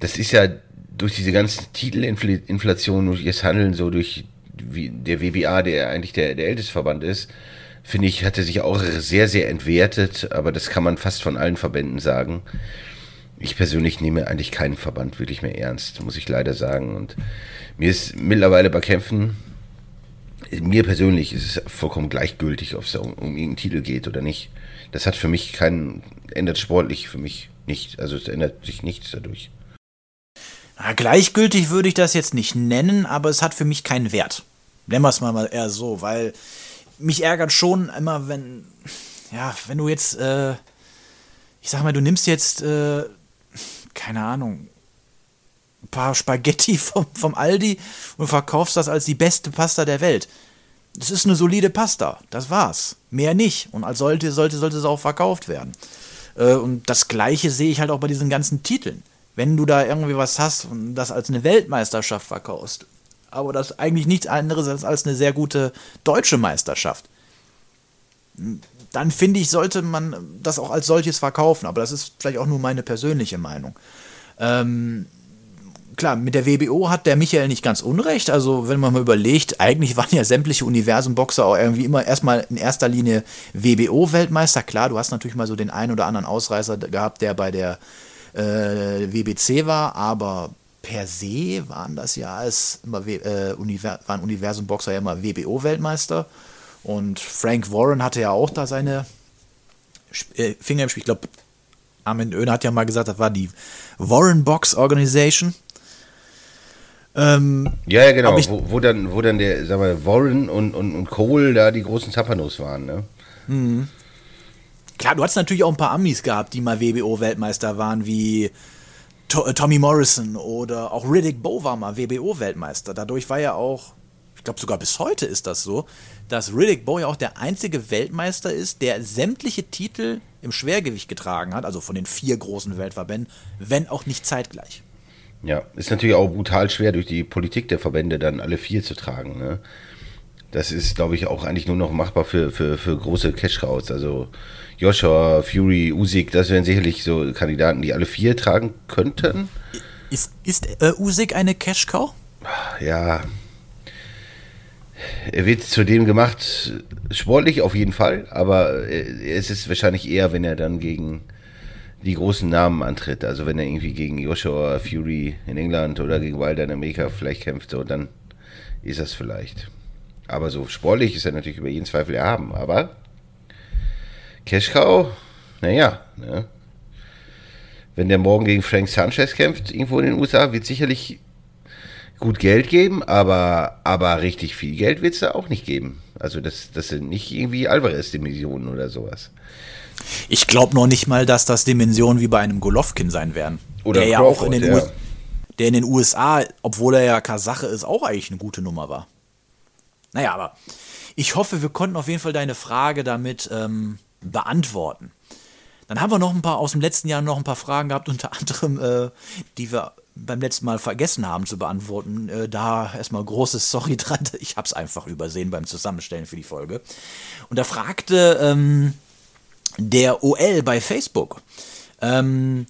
das ist ja durch diese ganze Titelinflation, durch das Handeln, so durch der WBA, der eigentlich der, der älteste Verband ist, finde ich, hat er sich auch sehr, sehr entwertet, aber das kann man fast von allen Verbänden sagen. Ich persönlich nehme eigentlich keinen Verband wirklich mehr ernst, muss ich leider sagen. Und mir ist mittlerweile bei Kämpfen, mir persönlich ist es vollkommen gleichgültig, ob es um, um irgendeinen Titel geht oder nicht. Das hat für mich keinen, ändert sportlich für mich nicht. Also es ändert sich nichts dadurch. Na, gleichgültig würde ich das jetzt nicht nennen, aber es hat für mich keinen Wert. Nennen wir es mal eher so, weil mich ärgert schon immer, wenn, ja, wenn du jetzt, äh, ich sag mal, du nimmst jetzt, äh, keine Ahnung, ein paar Spaghetti vom, vom Aldi und verkaufst das als die beste Pasta der Welt. Das ist eine solide Pasta, das war's. Mehr nicht. Und als sollte, sollte, sollte es auch verkauft werden. Äh, und das Gleiche sehe ich halt auch bei diesen ganzen Titeln. Wenn du da irgendwie was hast und das als eine Weltmeisterschaft verkaufst, aber das eigentlich nichts anderes als eine sehr gute deutsche Meisterschaft, dann finde ich, sollte man das auch als solches verkaufen. Aber das ist vielleicht auch nur meine persönliche Meinung. Ähm, klar, mit der WBO hat der Michael nicht ganz unrecht. Also, wenn man mal überlegt, eigentlich waren ja sämtliche Universumboxer auch irgendwie immer erstmal in erster Linie WBO-Weltmeister. Klar, du hast natürlich mal so den einen oder anderen Ausreißer gehabt, der bei der äh, WBC war, aber per se waren das ja als immer äh, Univer waren Universum-Boxer ja immer WBO-Weltmeister. Und Frank Warren hatte ja auch da seine äh, Finger im Spiel. Ich glaube, Armin Oehner hat ja mal gesagt, das war die Warren Box Organization. Ähm, ja, ja, genau, wo, wo, dann, wo dann der, sag mal, Warren und, und, und Cole da die großen Zapanos waren, ne? Mhm. Klar, du hast natürlich auch ein paar Amis gehabt, die mal WBO-Weltmeister waren, wie to äh, Tommy Morrison oder auch Riddick Bowe war mal WBO-Weltmeister. Dadurch war ja auch, ich glaube sogar bis heute ist das so, dass Riddick Bowe ja auch der einzige Weltmeister ist, der sämtliche Titel im Schwergewicht getragen hat, also von den vier großen Weltverbänden, wenn auch nicht zeitgleich. Ja, ist natürlich auch brutal schwer durch die Politik der Verbände dann alle vier zu tragen. Ne? Das ist, glaube ich, auch eigentlich nur noch machbar für, für, für große Cash-Cows. Also Joshua, Fury, Usyk, das wären sicherlich so Kandidaten, die alle vier tragen könnten. Ist, ist äh, Usyk eine Cash-Cow? Ja. Er wird zudem gemacht, sportlich auf jeden Fall, aber es ist wahrscheinlich eher, wenn er dann gegen die großen Namen antritt. Also wenn er irgendwie gegen Joshua Fury in England oder gegen Wilder in Amerika vielleicht kämpft, so, dann ist das vielleicht. Aber so sportlich ist er natürlich über jeden Zweifel erhaben. Aber Cash Cow, naja, ne? wenn der morgen gegen Frank Sanchez kämpft, irgendwo in den USA, wird sicherlich gut Geld geben, aber, aber richtig viel Geld wird es da auch nicht geben. Also das, das sind nicht irgendwie Alvarez-Dimensionen oder sowas. Ich glaube noch nicht mal, dass das Dimensionen wie bei einem Golovkin sein werden. Oder der Crawford, ja auch in den, ja. der in den USA, obwohl er ja Kasache ist, auch eigentlich eine gute Nummer war. Naja, aber ich hoffe, wir konnten auf jeden Fall deine Frage damit ähm, beantworten. Dann haben wir noch ein paar aus dem letzten Jahr noch ein paar Fragen gehabt, unter anderem, äh, die wir beim letzten Mal vergessen haben zu beantworten. Äh, da erstmal großes Sorry dran. Ich habe es einfach übersehen beim Zusammenstellen für die Folge. Und da fragte ähm, der OL bei Facebook. Ähm,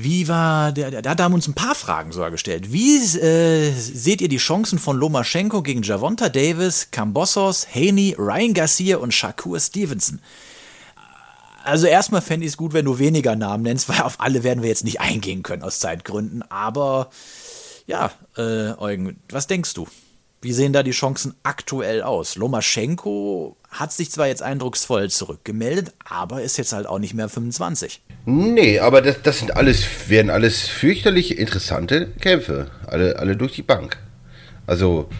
wie war der, da haben uns ein paar Fragen sogar gestellt. Wie äh, seht ihr die Chancen von Lomaschenko gegen Javonta Davis, Cambossos, Haney, Ryan Garcia und Shakur Stevenson? Also erstmal fände ich es gut, wenn du weniger Namen nennst, weil auf alle werden wir jetzt nicht eingehen können aus Zeitgründen. Aber ja, äh, Eugen, was denkst du? Wie sehen da die Chancen aktuell aus? Lomaschenko hat sich zwar jetzt eindrucksvoll zurückgemeldet, aber ist jetzt halt auch nicht mehr 25. Nee, aber das, das sind alles, werden alles fürchterlich interessante Kämpfe. Alle, alle durch die Bank. Also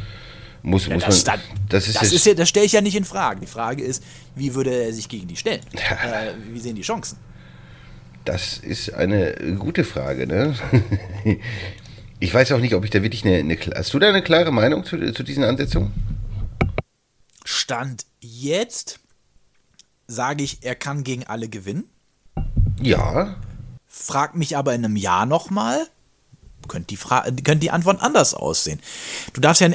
muss, ja, muss das, man. Das, ist, das, ist ja, das stelle ich ja nicht in Frage. Die Frage ist, wie würde er sich gegen die stellen? äh, wie sehen die Chancen? Das ist eine gute Frage, ne? Ich weiß auch nicht, ob ich da wirklich eine, eine Hast du da eine klare Meinung zu, zu diesen Ansetzungen? Stand jetzt sage ich, er kann gegen alle gewinnen. Ja. Frag mich aber in einem Jahr nochmal, könnte die, könnte die Antwort anders aussehen. Du darfst ja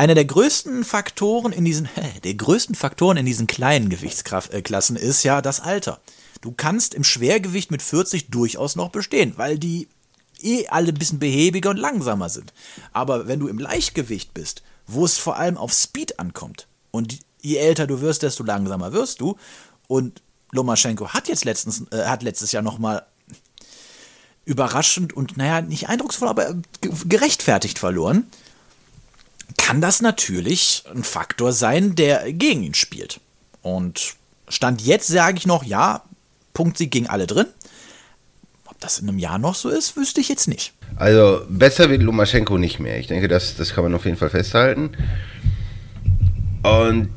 einer der größten Faktoren in diesen, der größten Faktoren in diesen kleinen Gewichtsklassen äh, ist ja das Alter. Du kannst im Schwergewicht mit 40 durchaus noch bestehen, weil die eh alle ein bisschen behäbiger und langsamer sind. Aber wenn du im Leichtgewicht bist, wo es vor allem auf Speed ankommt, und je älter du wirst, desto langsamer wirst du, und Lomaschenko hat jetzt letztens, äh, hat letztes Jahr nochmal überraschend und, naja, nicht eindrucksvoll, aber gerechtfertigt verloren, kann das natürlich ein Faktor sein, der gegen ihn spielt. Und Stand jetzt sage ich noch, ja, Punktsieg gegen alle drin das in einem Jahr noch so ist, wüsste ich jetzt nicht. Also besser wird Lumaschenko nicht mehr. Ich denke, das, das kann man auf jeden Fall festhalten. Und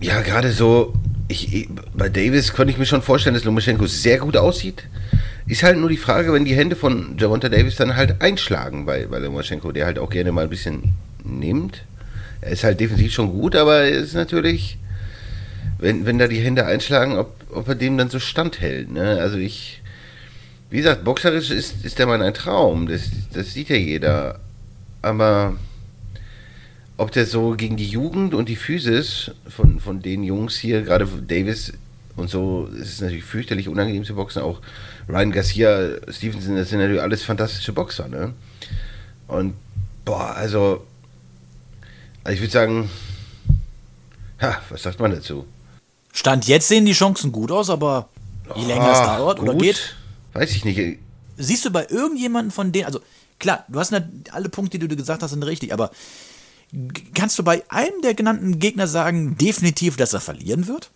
ja, gerade so, ich, bei Davis könnte ich mir schon vorstellen, dass Lumaschenko sehr gut aussieht. Ist halt nur die Frage, wenn die Hände von Javonta Davis dann halt einschlagen bei, bei Lumaschenko, der halt auch gerne mal ein bisschen nimmt. Er ist halt defensiv schon gut, aber er ist natürlich, wenn, wenn da die Hände einschlagen, ob, ob er dem dann so standhält. Ne? Also ich wie gesagt, boxerisch ist, ist der Mann ein Traum. Das, das sieht ja jeder. Aber ob der so gegen die Jugend und die Physis von, von den Jungs hier, gerade Davis und so, ist es natürlich fürchterlich unangenehm zu boxen. Auch Ryan Garcia, Stevenson, das sind natürlich alles fantastische Boxer, ne? Und, boah, also, also ich würde sagen, ha, was sagt man dazu? Stand jetzt sehen die Chancen gut aus, aber je länger es dauert gut. oder geht, weiß ich nicht. siehst du bei irgendjemanden von denen, also klar, du hast alle Punkte, die du gesagt hast, sind richtig, aber kannst du bei einem der genannten Gegner sagen, definitiv, dass er verlieren wird?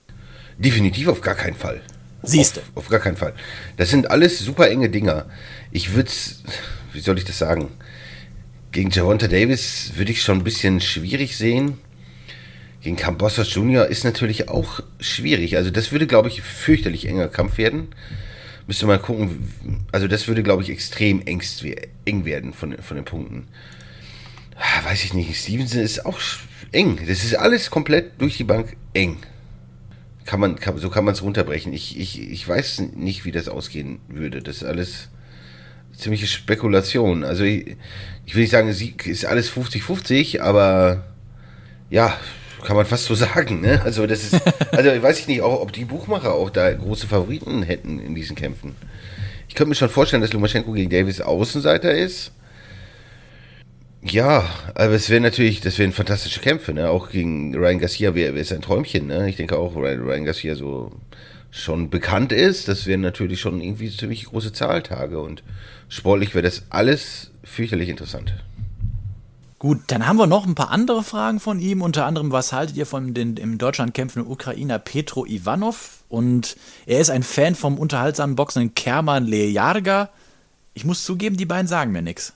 Definitiv auf gar keinen Fall. Siehste. Auf, auf gar keinen Fall. Das sind alles super enge Dinger. Ich würde wie soll ich das sagen? Gegen Javonta Davis würde ich schon ein bisschen schwierig sehen. Gegen Cambosos Jr. ist natürlich auch schwierig. Also das würde, glaube ich, fürchterlich enger Kampf werden. Müsste mal gucken. Also das würde, glaube ich, extrem eng werden von, von den Punkten. Ah, Weiß ich nicht. Stevenson ist auch eng. Das ist alles komplett durch die Bank eng. Kann man, kann, so kann man es runterbrechen. Ich, ich, ich weiß nicht, wie das ausgehen würde. Das ist alles ziemliche Spekulation. Also ich, ich will nicht sagen, Sieg ist alles 50-50, aber ja, kann man fast so sagen. Ne? Also das ist, also weiß ich nicht, auch, ob die Buchmacher auch da große Favoriten hätten in diesen Kämpfen. Ich könnte mir schon vorstellen, dass Lumaschenko gegen Davis Außenseiter ist. Ja, aber es wäre natürlich, das wären fantastische Kämpfe, ne? Auch gegen Ryan Garcia wäre es ein Träumchen, ne? Ich denke auch, Ryan, Ryan Garcia so schon bekannt ist, das wären natürlich schon irgendwie ziemlich große Zahltage und sportlich wäre das alles fürchterlich interessant. Gut, dann haben wir noch ein paar andere Fragen von ihm. Unter anderem, was haltet ihr von den im Deutschland kämpfenden Ukrainer Petro Ivanov? Und er ist ein Fan vom unterhaltsamen Boxenden Kerman Lejarga. Ich muss zugeben, die beiden sagen mir nichts.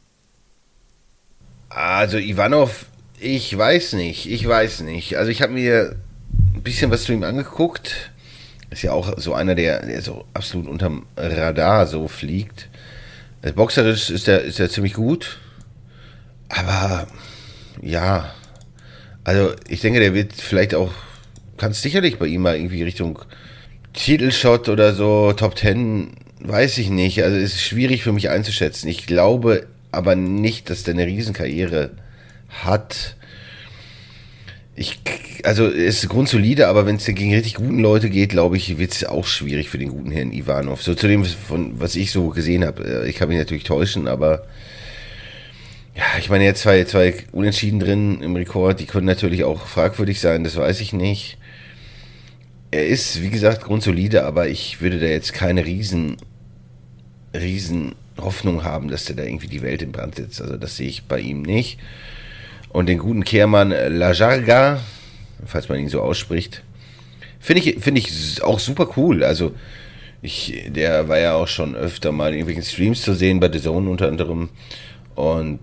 Also Ivanov, ich weiß nicht, ich weiß nicht. Also ich habe mir ein bisschen was zu ihm angeguckt. Ist ja auch so einer, der, der so absolut unterm Radar so fliegt. Als Boxerisch ist er, ist er ziemlich gut. Aber ja, also ich denke, der wird vielleicht auch, kann es sicherlich bei ihm mal irgendwie Richtung Titelshot oder so, Top Ten, weiß ich nicht. Also ist schwierig für mich einzuschätzen. Ich glaube aber nicht, dass der eine Riesenkarriere hat. Ich, also ist grundsolide, aber wenn es gegen richtig guten Leute geht, glaube ich, wird es auch schwierig für den guten Herrn Ivanov. So zu dem, von, was ich so gesehen habe. Ich kann mich natürlich täuschen, aber ja, ich meine, jetzt zwei, zwei Unentschieden drin im Rekord, die können natürlich auch fragwürdig sein, das weiß ich nicht. Er ist, wie gesagt, grundsolide, aber ich würde da jetzt keine riesen, riesen Hoffnung haben, dass der da irgendwie die Welt in Brand setzt. Also das sehe ich bei ihm nicht. Und den guten Kehrmann Lajarga, falls man ihn so ausspricht, finde ich, finde ich auch super cool. Also ich, der war ja auch schon öfter mal in irgendwelchen Streams zu sehen, bei The Zone unter anderem. Und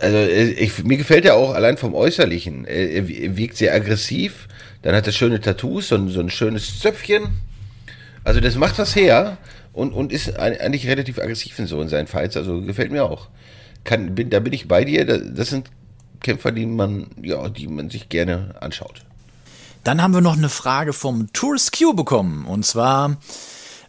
also ich, mir gefällt er auch allein vom Äußerlichen. Er, wirkt sehr aggressiv. Dann hat er schöne Tattoos, so ein, so ein schönes Zöpfchen. Also das macht was her und, und ist eigentlich relativ aggressiv in so in seinen Fights. Also gefällt mir auch. Kann, bin, da bin ich bei dir. Das sind Kämpfer, die man, ja, die man sich gerne anschaut. Dann haben wir noch eine Frage vom Tourist Q bekommen. Und zwar,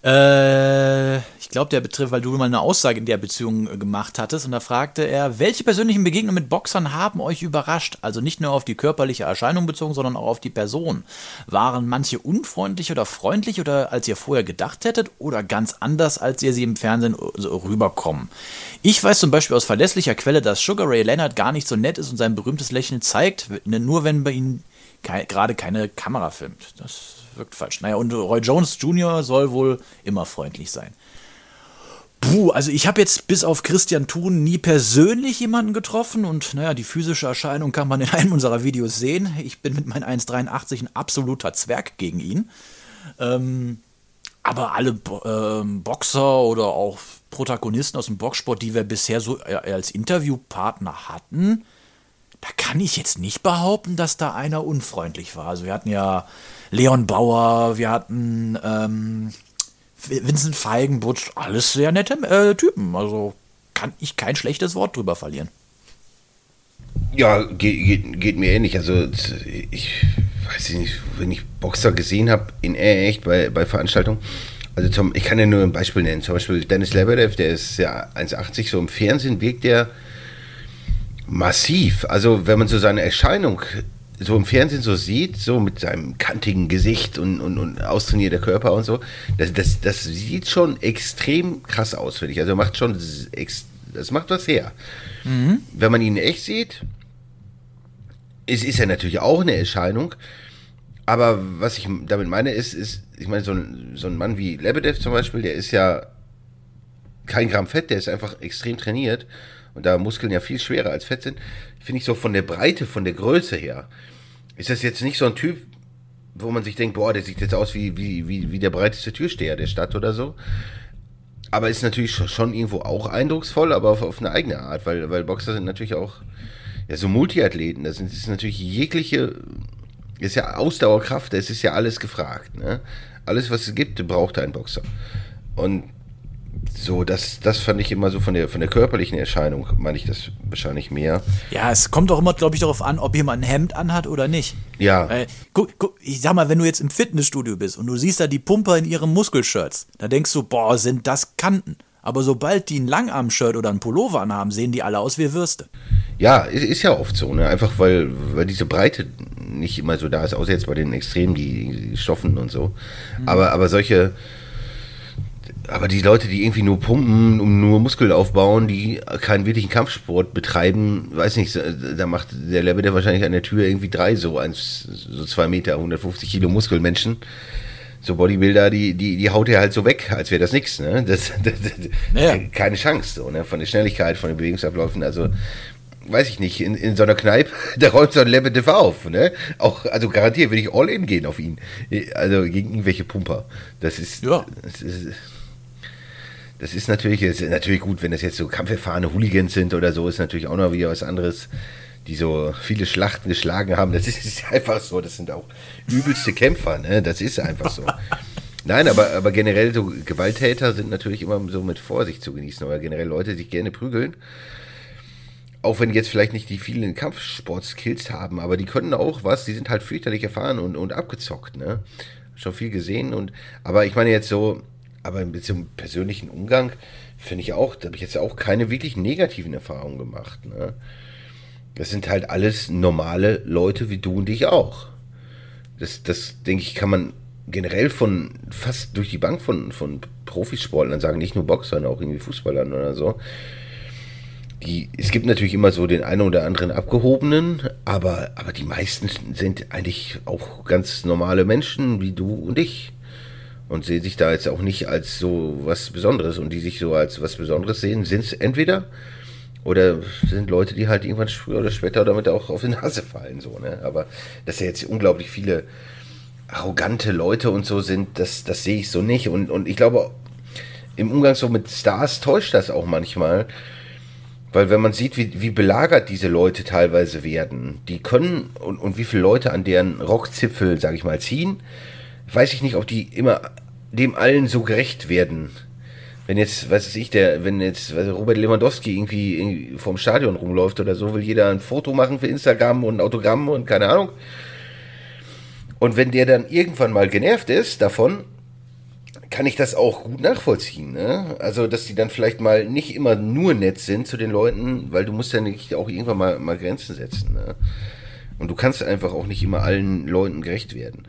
äh, ich glaube, der betrifft, weil du mal eine Aussage in der Beziehung äh, gemacht hattest. Und da fragte er, welche persönlichen Begegnungen mit Boxern haben euch überrascht? Also nicht nur auf die körperliche Erscheinung bezogen, sondern auch auf die Person. Waren manche unfreundlich oder freundlich oder als ihr vorher gedacht hättet oder ganz anders, als ihr sie im Fernsehen so rüberkommen? Ich weiß zum Beispiel aus verlässlicher Quelle, dass Sugar Ray Leonard gar nicht so nett ist und sein berühmtes Lächeln zeigt, nur wenn bei ihm kei gerade keine Kamera filmt. Das wirkt falsch. Naja, und Roy Jones Jr. soll wohl immer freundlich sein. Puh, also ich habe jetzt bis auf Christian Thun nie persönlich jemanden getroffen und naja, die physische Erscheinung kann man in einem unserer Videos sehen. Ich bin mit meinen 1,83 ein absoluter Zwerg gegen ihn. Ähm, aber alle Bo ähm, Boxer oder auch Protagonisten aus dem Boxsport, die wir bisher so äh, als Interviewpartner hatten, da kann ich jetzt nicht behaupten, dass da einer unfreundlich war. Also wir hatten ja Leon Bauer, wir hatten ähm, Vincent Feigenbutsch, alles sehr nette äh, Typen. Also kann ich kein schlechtes Wort drüber verlieren. Ja, geht, geht, geht mir ähnlich. Also ich weiß nicht, wenn ich Boxer gesehen habe in echt bei, bei Veranstaltungen, also zum, ich kann ja nur ein Beispiel nennen. Zum Beispiel Dennis Lebedev, der ist ja 1,80, so im Fernsehen wirkt der massiv. Also wenn man so seine Erscheinung so im Fernsehen so sieht, so mit seinem kantigen Gesicht und, und, und austrainierter Körper und so, das, das, das sieht schon extrem krass aus, finde ich. Also macht schon, das macht was her. Mhm. Wenn man ihn echt sieht, ist, ist er natürlich auch eine Erscheinung, aber was ich damit meine, ist, ist ich meine, so ein, so ein Mann wie Lebedev zum Beispiel, der ist ja kein Gramm Fett, der ist einfach extrem trainiert. Und da Muskeln ja viel schwerer als Fett sind, finde ich so von der Breite, von der Größe her, ist das jetzt nicht so ein Typ, wo man sich denkt, boah, der sieht jetzt aus wie, wie, wie, wie der breiteste Türsteher der Stadt oder so. Aber ist natürlich schon irgendwo auch eindrucksvoll, aber auf, auf eine eigene Art, weil, weil Boxer sind natürlich auch ja, so Multiathleten. Das, ist natürlich jegliche, ist ja Ausdauerkraft, es ist ja alles gefragt. Ne? Alles, was es gibt, braucht ein Boxer. Und so, das, das fand ich immer so von der, von der körperlichen Erscheinung, meine ich das wahrscheinlich mehr. Ja, es kommt auch immer, glaube ich, darauf an, ob jemand ein Hemd anhat oder nicht. Ja. Weil, guck, guck, ich sag mal, wenn du jetzt im Fitnessstudio bist und du siehst da die Pumper in ihren Muskelshirts, dann denkst du, boah, sind das Kanten. Aber sobald die ein Langarm-Shirt oder ein Pullover anhaben, sehen die alle aus wie Würste. Ja, ist, ist ja oft so, ne? Einfach weil, weil diese Breite nicht immer so da ist, außer jetzt bei den Extremen, die, die Stoffen und so. Mhm. Aber, aber solche, aber die Leute, die irgendwie nur pumpen und nur Muskeln aufbauen, die keinen wirklichen Kampfsport betreiben, weiß nicht, da macht der Lebede wahrscheinlich an der Tür irgendwie drei so, eins, so zwei Meter, 150 Kilo Muskelmenschen. So Bodybuilder, die, die, die haut er halt so weg, als wäre das nichts, ne? Das, das, das ja. Keine Chance, so, ne? Von der Schnelligkeit, von den Bewegungsabläufen, also weiß ich nicht, in, in so einer Kneipe, da räumt so ein Lebedev auf, ne? Auch, also garantiert würde ich all in gehen auf ihn. Also gegen irgendwelche Pumper. Das ist, ja. das ist das ist natürlich, ist natürlich gut, wenn das jetzt so kampferfahrene Hooligans sind oder so, ist natürlich auch noch wieder was anderes, die so viele Schlachten geschlagen haben. Das ist einfach so, das sind auch übelste Kämpfer, ne? Das ist einfach so. Nein, aber, aber generell so Gewalttäter sind natürlich immer so mit Vorsicht zu genießen, oder generell Leute, die sich gerne prügeln. Auch wenn jetzt vielleicht nicht die vielen Kampfsport-Skills haben, aber die können auch was, die sind halt fürchterlich erfahren und, und abgezockt, ne? Schon viel gesehen und, aber ich meine jetzt so, aber so einem persönlichen Umgang finde ich auch, da habe ich jetzt auch keine wirklich negativen Erfahrungen gemacht. Ne? Das sind halt alles normale Leute wie du und ich auch. Das, das denke ich, kann man generell von fast durch die Bank von, von Profisportlern sagen, nicht nur Boxern, auch irgendwie Fußballern oder so. Die, es gibt natürlich immer so den einen oder anderen Abgehobenen, aber, aber die meisten sind eigentlich auch ganz normale Menschen wie du und ich und sehen sich da jetzt auch nicht als so was Besonderes. Und die sich so als was Besonderes sehen, sind es entweder oder sind Leute, die halt irgendwann früher oder später damit auch auf die Nase fallen. So, ne? Aber dass ja jetzt unglaublich viele arrogante Leute und so sind, das, das sehe ich so nicht. Und, und ich glaube, im Umgang so mit Stars täuscht das auch manchmal. Weil wenn man sieht, wie, wie belagert diese Leute teilweise werden, die können und, und wie viele Leute an deren Rockzipfel, sage ich mal, ziehen, weiß ich nicht, ob die immer dem allen so gerecht werden. Wenn jetzt, weiß ich, der, wenn jetzt Robert Lewandowski irgendwie, irgendwie vorm Stadion rumläuft oder so, will jeder ein Foto machen für Instagram und ein Autogramm und keine Ahnung. Und wenn der dann irgendwann mal genervt ist davon, kann ich das auch gut nachvollziehen. Ne? Also, dass die dann vielleicht mal nicht immer nur nett sind zu den Leuten, weil du musst ja nicht auch irgendwann mal, mal Grenzen setzen. Ne? Und du kannst einfach auch nicht immer allen Leuten gerecht werden.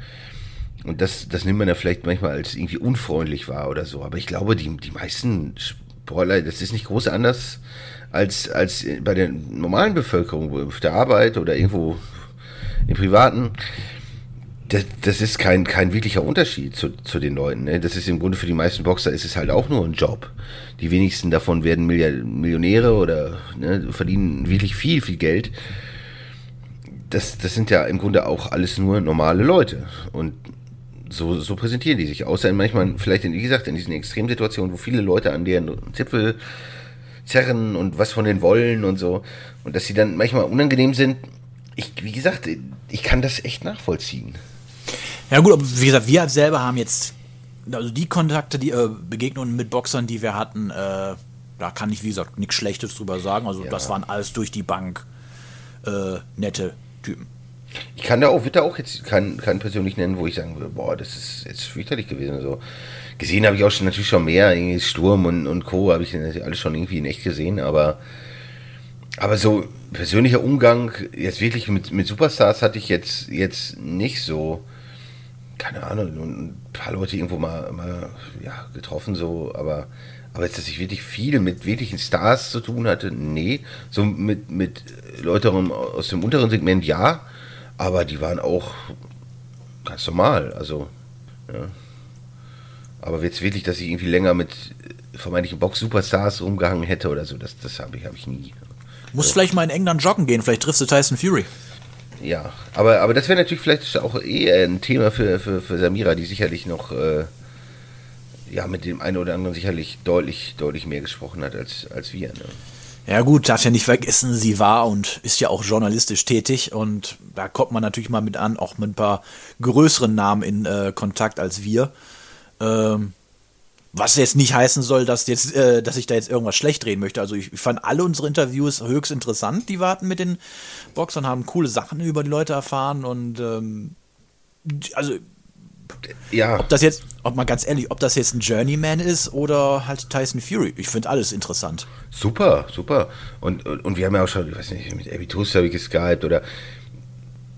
Und das, das nimmt man ja vielleicht manchmal als irgendwie unfreundlich wahr oder so. Aber ich glaube, die, die meisten Sportler, das ist nicht groß anders als, als bei der normalen Bevölkerung, auf der Arbeit oder irgendwo im Privaten. Das, das ist kein, kein wirklicher Unterschied zu, zu den Leuten. Ne? Das ist im Grunde für die meisten Boxer ist es halt auch nur ein Job. Die wenigsten davon werden Millionäre oder ne, verdienen wirklich viel, viel Geld. Das, das sind ja im Grunde auch alles nur normale Leute. Und so, so präsentieren die sich. Außer manchmal, vielleicht, in, wie gesagt, in diesen Extremsituationen, wo viele Leute an deren Zipfel zerren und was von denen wollen und so. Und dass sie dann manchmal unangenehm sind. Ich, wie gesagt, ich kann das echt nachvollziehen. Ja, gut, aber wie gesagt, wir selber haben jetzt, also die Kontakte, die äh, Begegnungen mit Boxern, die wir hatten, äh, da kann ich, wie gesagt, nichts Schlechtes drüber sagen. Also, ja. das waren alles durch die Bank äh, nette Typen. Ich kann da auch, wird da auch jetzt keinen, keinen persönlich nennen, wo ich sagen würde, boah, das ist jetzt fürchterlich gewesen. So. Gesehen habe ich auch schon natürlich schon mehr, irgendwie Sturm und, und Co. habe ich alles schon irgendwie in echt gesehen, aber, aber so persönlicher Umgang, jetzt wirklich mit, mit Superstars hatte ich jetzt, jetzt nicht so, keine Ahnung, ein paar Leute irgendwo mal, mal ja, getroffen, so, aber, aber jetzt, dass ich wirklich viel mit wirklichen Stars zu tun hatte, nee. So mit, mit Leuten aus dem unteren Segment, ja aber die waren auch ganz normal. Also, ja. Aber jetzt wirklich, dass ich irgendwie länger mit äh, vermeintlichen Box-Superstars rumgehangen hätte oder so, das, das habe ich, hab ich nie. Muss vielleicht mal in England joggen gehen, vielleicht triffst du Tyson Fury. Ja, aber, aber das wäre natürlich vielleicht auch eher ein Thema für, für, für Samira, die sicherlich noch äh, ja, mit dem einen oder anderen sicherlich deutlich, deutlich mehr gesprochen hat als, als wir. Ne? Ja gut, darf ja nicht vergessen, sie war und ist ja auch journalistisch tätig und da kommt man natürlich mal mit an, auch mit ein paar größeren Namen in äh, Kontakt als wir. Ähm, was jetzt nicht heißen soll, dass, jetzt, äh, dass ich da jetzt irgendwas schlecht reden möchte. Also ich, ich, fand alle unsere Interviews höchst interessant, die warten mit den Boxern, haben coole Sachen über die Leute erfahren und ähm, also ja. Ob das jetzt, ob mal ganz ehrlich, ob das jetzt ein Journeyman ist oder halt Tyson Fury. Ich finde alles interessant. Super, super. Und, und, und, wir haben ja auch schon, ich weiß nicht, mit Abby Toast habe ich geskypt oder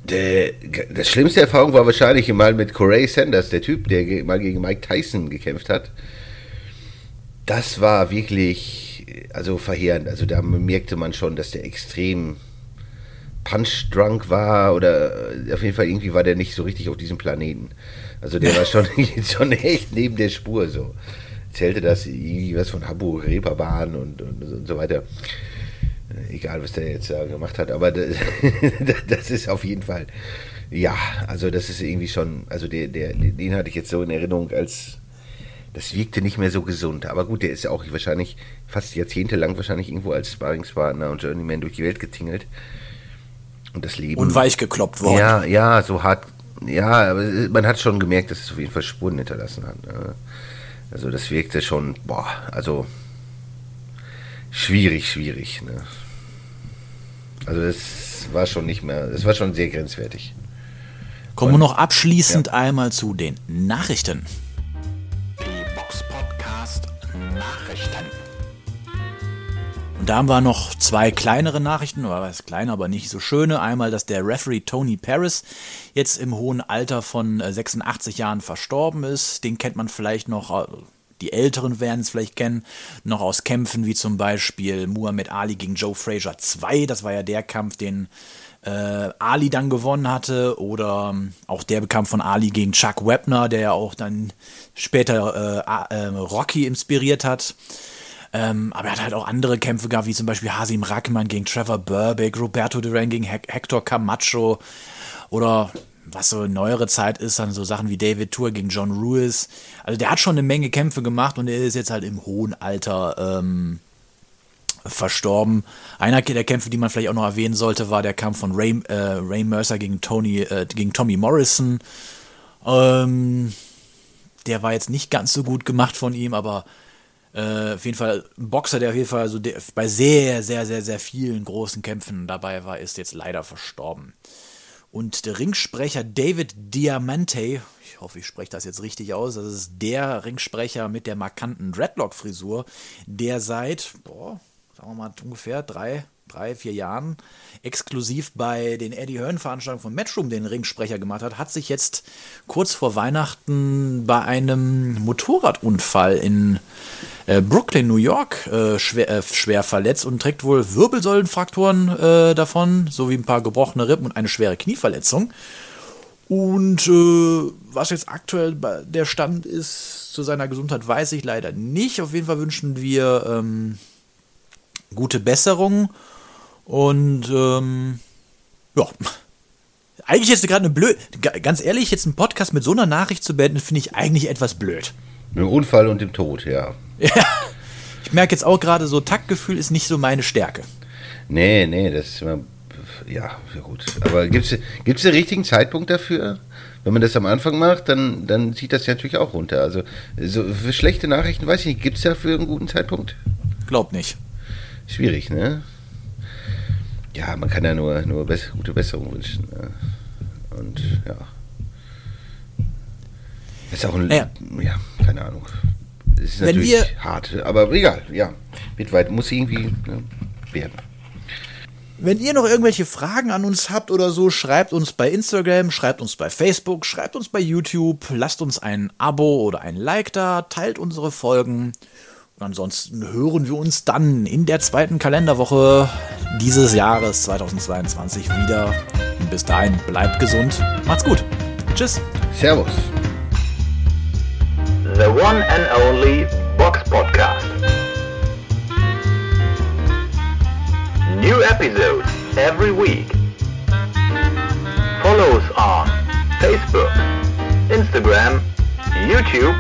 der, das schlimmste Erfahrung war wahrscheinlich mal mit Corey Sanders, der Typ, der mal gegen Mike Tyson gekämpft hat. Das war wirklich, also verheerend. Also da merkte man schon, dass der extrem punch-drunk war oder auf jeden Fall irgendwie war der nicht so richtig auf diesem Planeten. Also der war schon, schon echt neben der Spur so. Zählte das irgendwie was von Hamburg, Reeperbahn und, und, und so weiter. Egal, was der jetzt äh, gemacht hat, aber das, das, ist auf jeden Fall, ja, also das ist irgendwie schon, also der, der, den hatte ich jetzt so in Erinnerung als, das wirkte nicht mehr so gesund. Aber gut, der ist ja auch wahrscheinlich fast jahrzehntelang wahrscheinlich irgendwo als Sparringspartner und Journeyman durch die Welt getingelt. Und das Leben. Und weich gekloppt worden. Ja, ja, so hart ja, aber man hat schon gemerkt, dass es auf jeden Fall Spuren hinterlassen hat. Ne? Also das wirkte schon, boah, also schwierig, schwierig. Ne? Also es war schon nicht mehr, es war schon sehr grenzwertig. Kommen wir noch abschließend ja. einmal zu den Nachrichten. Die Box Podcast Nachrichten. Da haben wir noch zwei kleinere Nachrichten, oder was kleiner, aber nicht so schöne. Einmal, dass der Referee Tony Paris jetzt im hohen Alter von 86 äh, Jahren verstorben ist. Den kennt man vielleicht noch, äh, die Älteren werden es vielleicht kennen, noch aus Kämpfen wie zum Beispiel Muhammad Ali gegen Joe Frazier 2. Das war ja der Kampf, den äh, Ali dann gewonnen hatte. Oder ähm, auch der Kampf von Ali gegen Chuck Webner, der ja auch dann später äh, äh, Rocky inspiriert hat. Ähm, aber er hat halt auch andere Kämpfe gehabt, wie zum Beispiel Hasim Rackman gegen Trevor Burbick, Roberto Duran gegen Hector Camacho oder was so neuere Zeit ist, dann so Sachen wie David Tour gegen John Ruiz. Also der hat schon eine Menge Kämpfe gemacht und er ist jetzt halt im hohen Alter ähm, verstorben. Einer der Kämpfe, die man vielleicht auch noch erwähnen sollte, war der Kampf von Ray, äh, Ray Mercer gegen, Tony, äh, gegen Tommy Morrison. Ähm, der war jetzt nicht ganz so gut gemacht von ihm, aber äh, auf jeden Fall ein Boxer, der auf jeden Fall so bei sehr, sehr, sehr, sehr vielen großen Kämpfen dabei war, ist jetzt leider verstorben. Und der Ringsprecher David Diamante, ich hoffe, ich spreche das jetzt richtig aus, das ist der Ringsprecher mit der markanten Dreadlock-Frisur, der seit, boah, sagen wir mal ungefähr drei, drei, vier Jahren exklusiv bei den Eddie Hearn-Veranstaltungen von Matchroom den Ringsprecher gemacht hat, hat sich jetzt kurz vor Weihnachten bei einem Motorradunfall in äh, Brooklyn, New York, äh, schwer, äh, schwer, verletzt und trägt wohl Wirbelsäulenfrakturen äh, davon, sowie ein paar gebrochene Rippen und eine schwere Knieverletzung. Und äh, was jetzt aktuell der Stand ist zu seiner Gesundheit, weiß ich leider nicht. Auf jeden Fall wünschen wir ähm, gute Besserung und ähm, ja. Eigentlich ist gerade eine blöd. Ganz ehrlich, jetzt einen Podcast mit so einer Nachricht zu beenden, finde ich eigentlich etwas blöd. Mit dem Unfall und dem Tod, ja. Ja. Ich merke jetzt auch gerade so, Taktgefühl ist nicht so meine Stärke. Nee, nee, das ist immer. Ja, gut. Aber gibt es den richtigen Zeitpunkt dafür? Wenn man das am Anfang macht, dann, dann zieht das ja natürlich auch runter. Also so für schlechte Nachrichten weiß ich nicht, gibt es dafür einen guten Zeitpunkt? Glaub nicht. Schwierig, ne? Ja, man kann ja nur, nur bess gute Besserung wünschen. Ne? Und ja. Ist auch ein. Ja, ja keine Ahnung. Es ist Wenn natürlich hart, aber egal, ja. Wird weit, muss irgendwie ne, werden. Wenn ihr noch irgendwelche Fragen an uns habt oder so, schreibt uns bei Instagram, schreibt uns bei Facebook, schreibt uns bei YouTube, lasst uns ein Abo oder ein Like da, teilt unsere Folgen. Ansonsten hören wir uns dann in der zweiten Kalenderwoche dieses Jahres 2022 wieder. Und bis dahin, bleibt gesund, macht's gut. Tschüss. Servus. The One and Only Box Podcast. New episodes every week. Follow us on Facebook, Instagram, YouTube,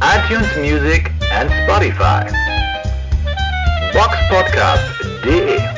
iTunes Music, and Spotify. Box podcast Podcast.de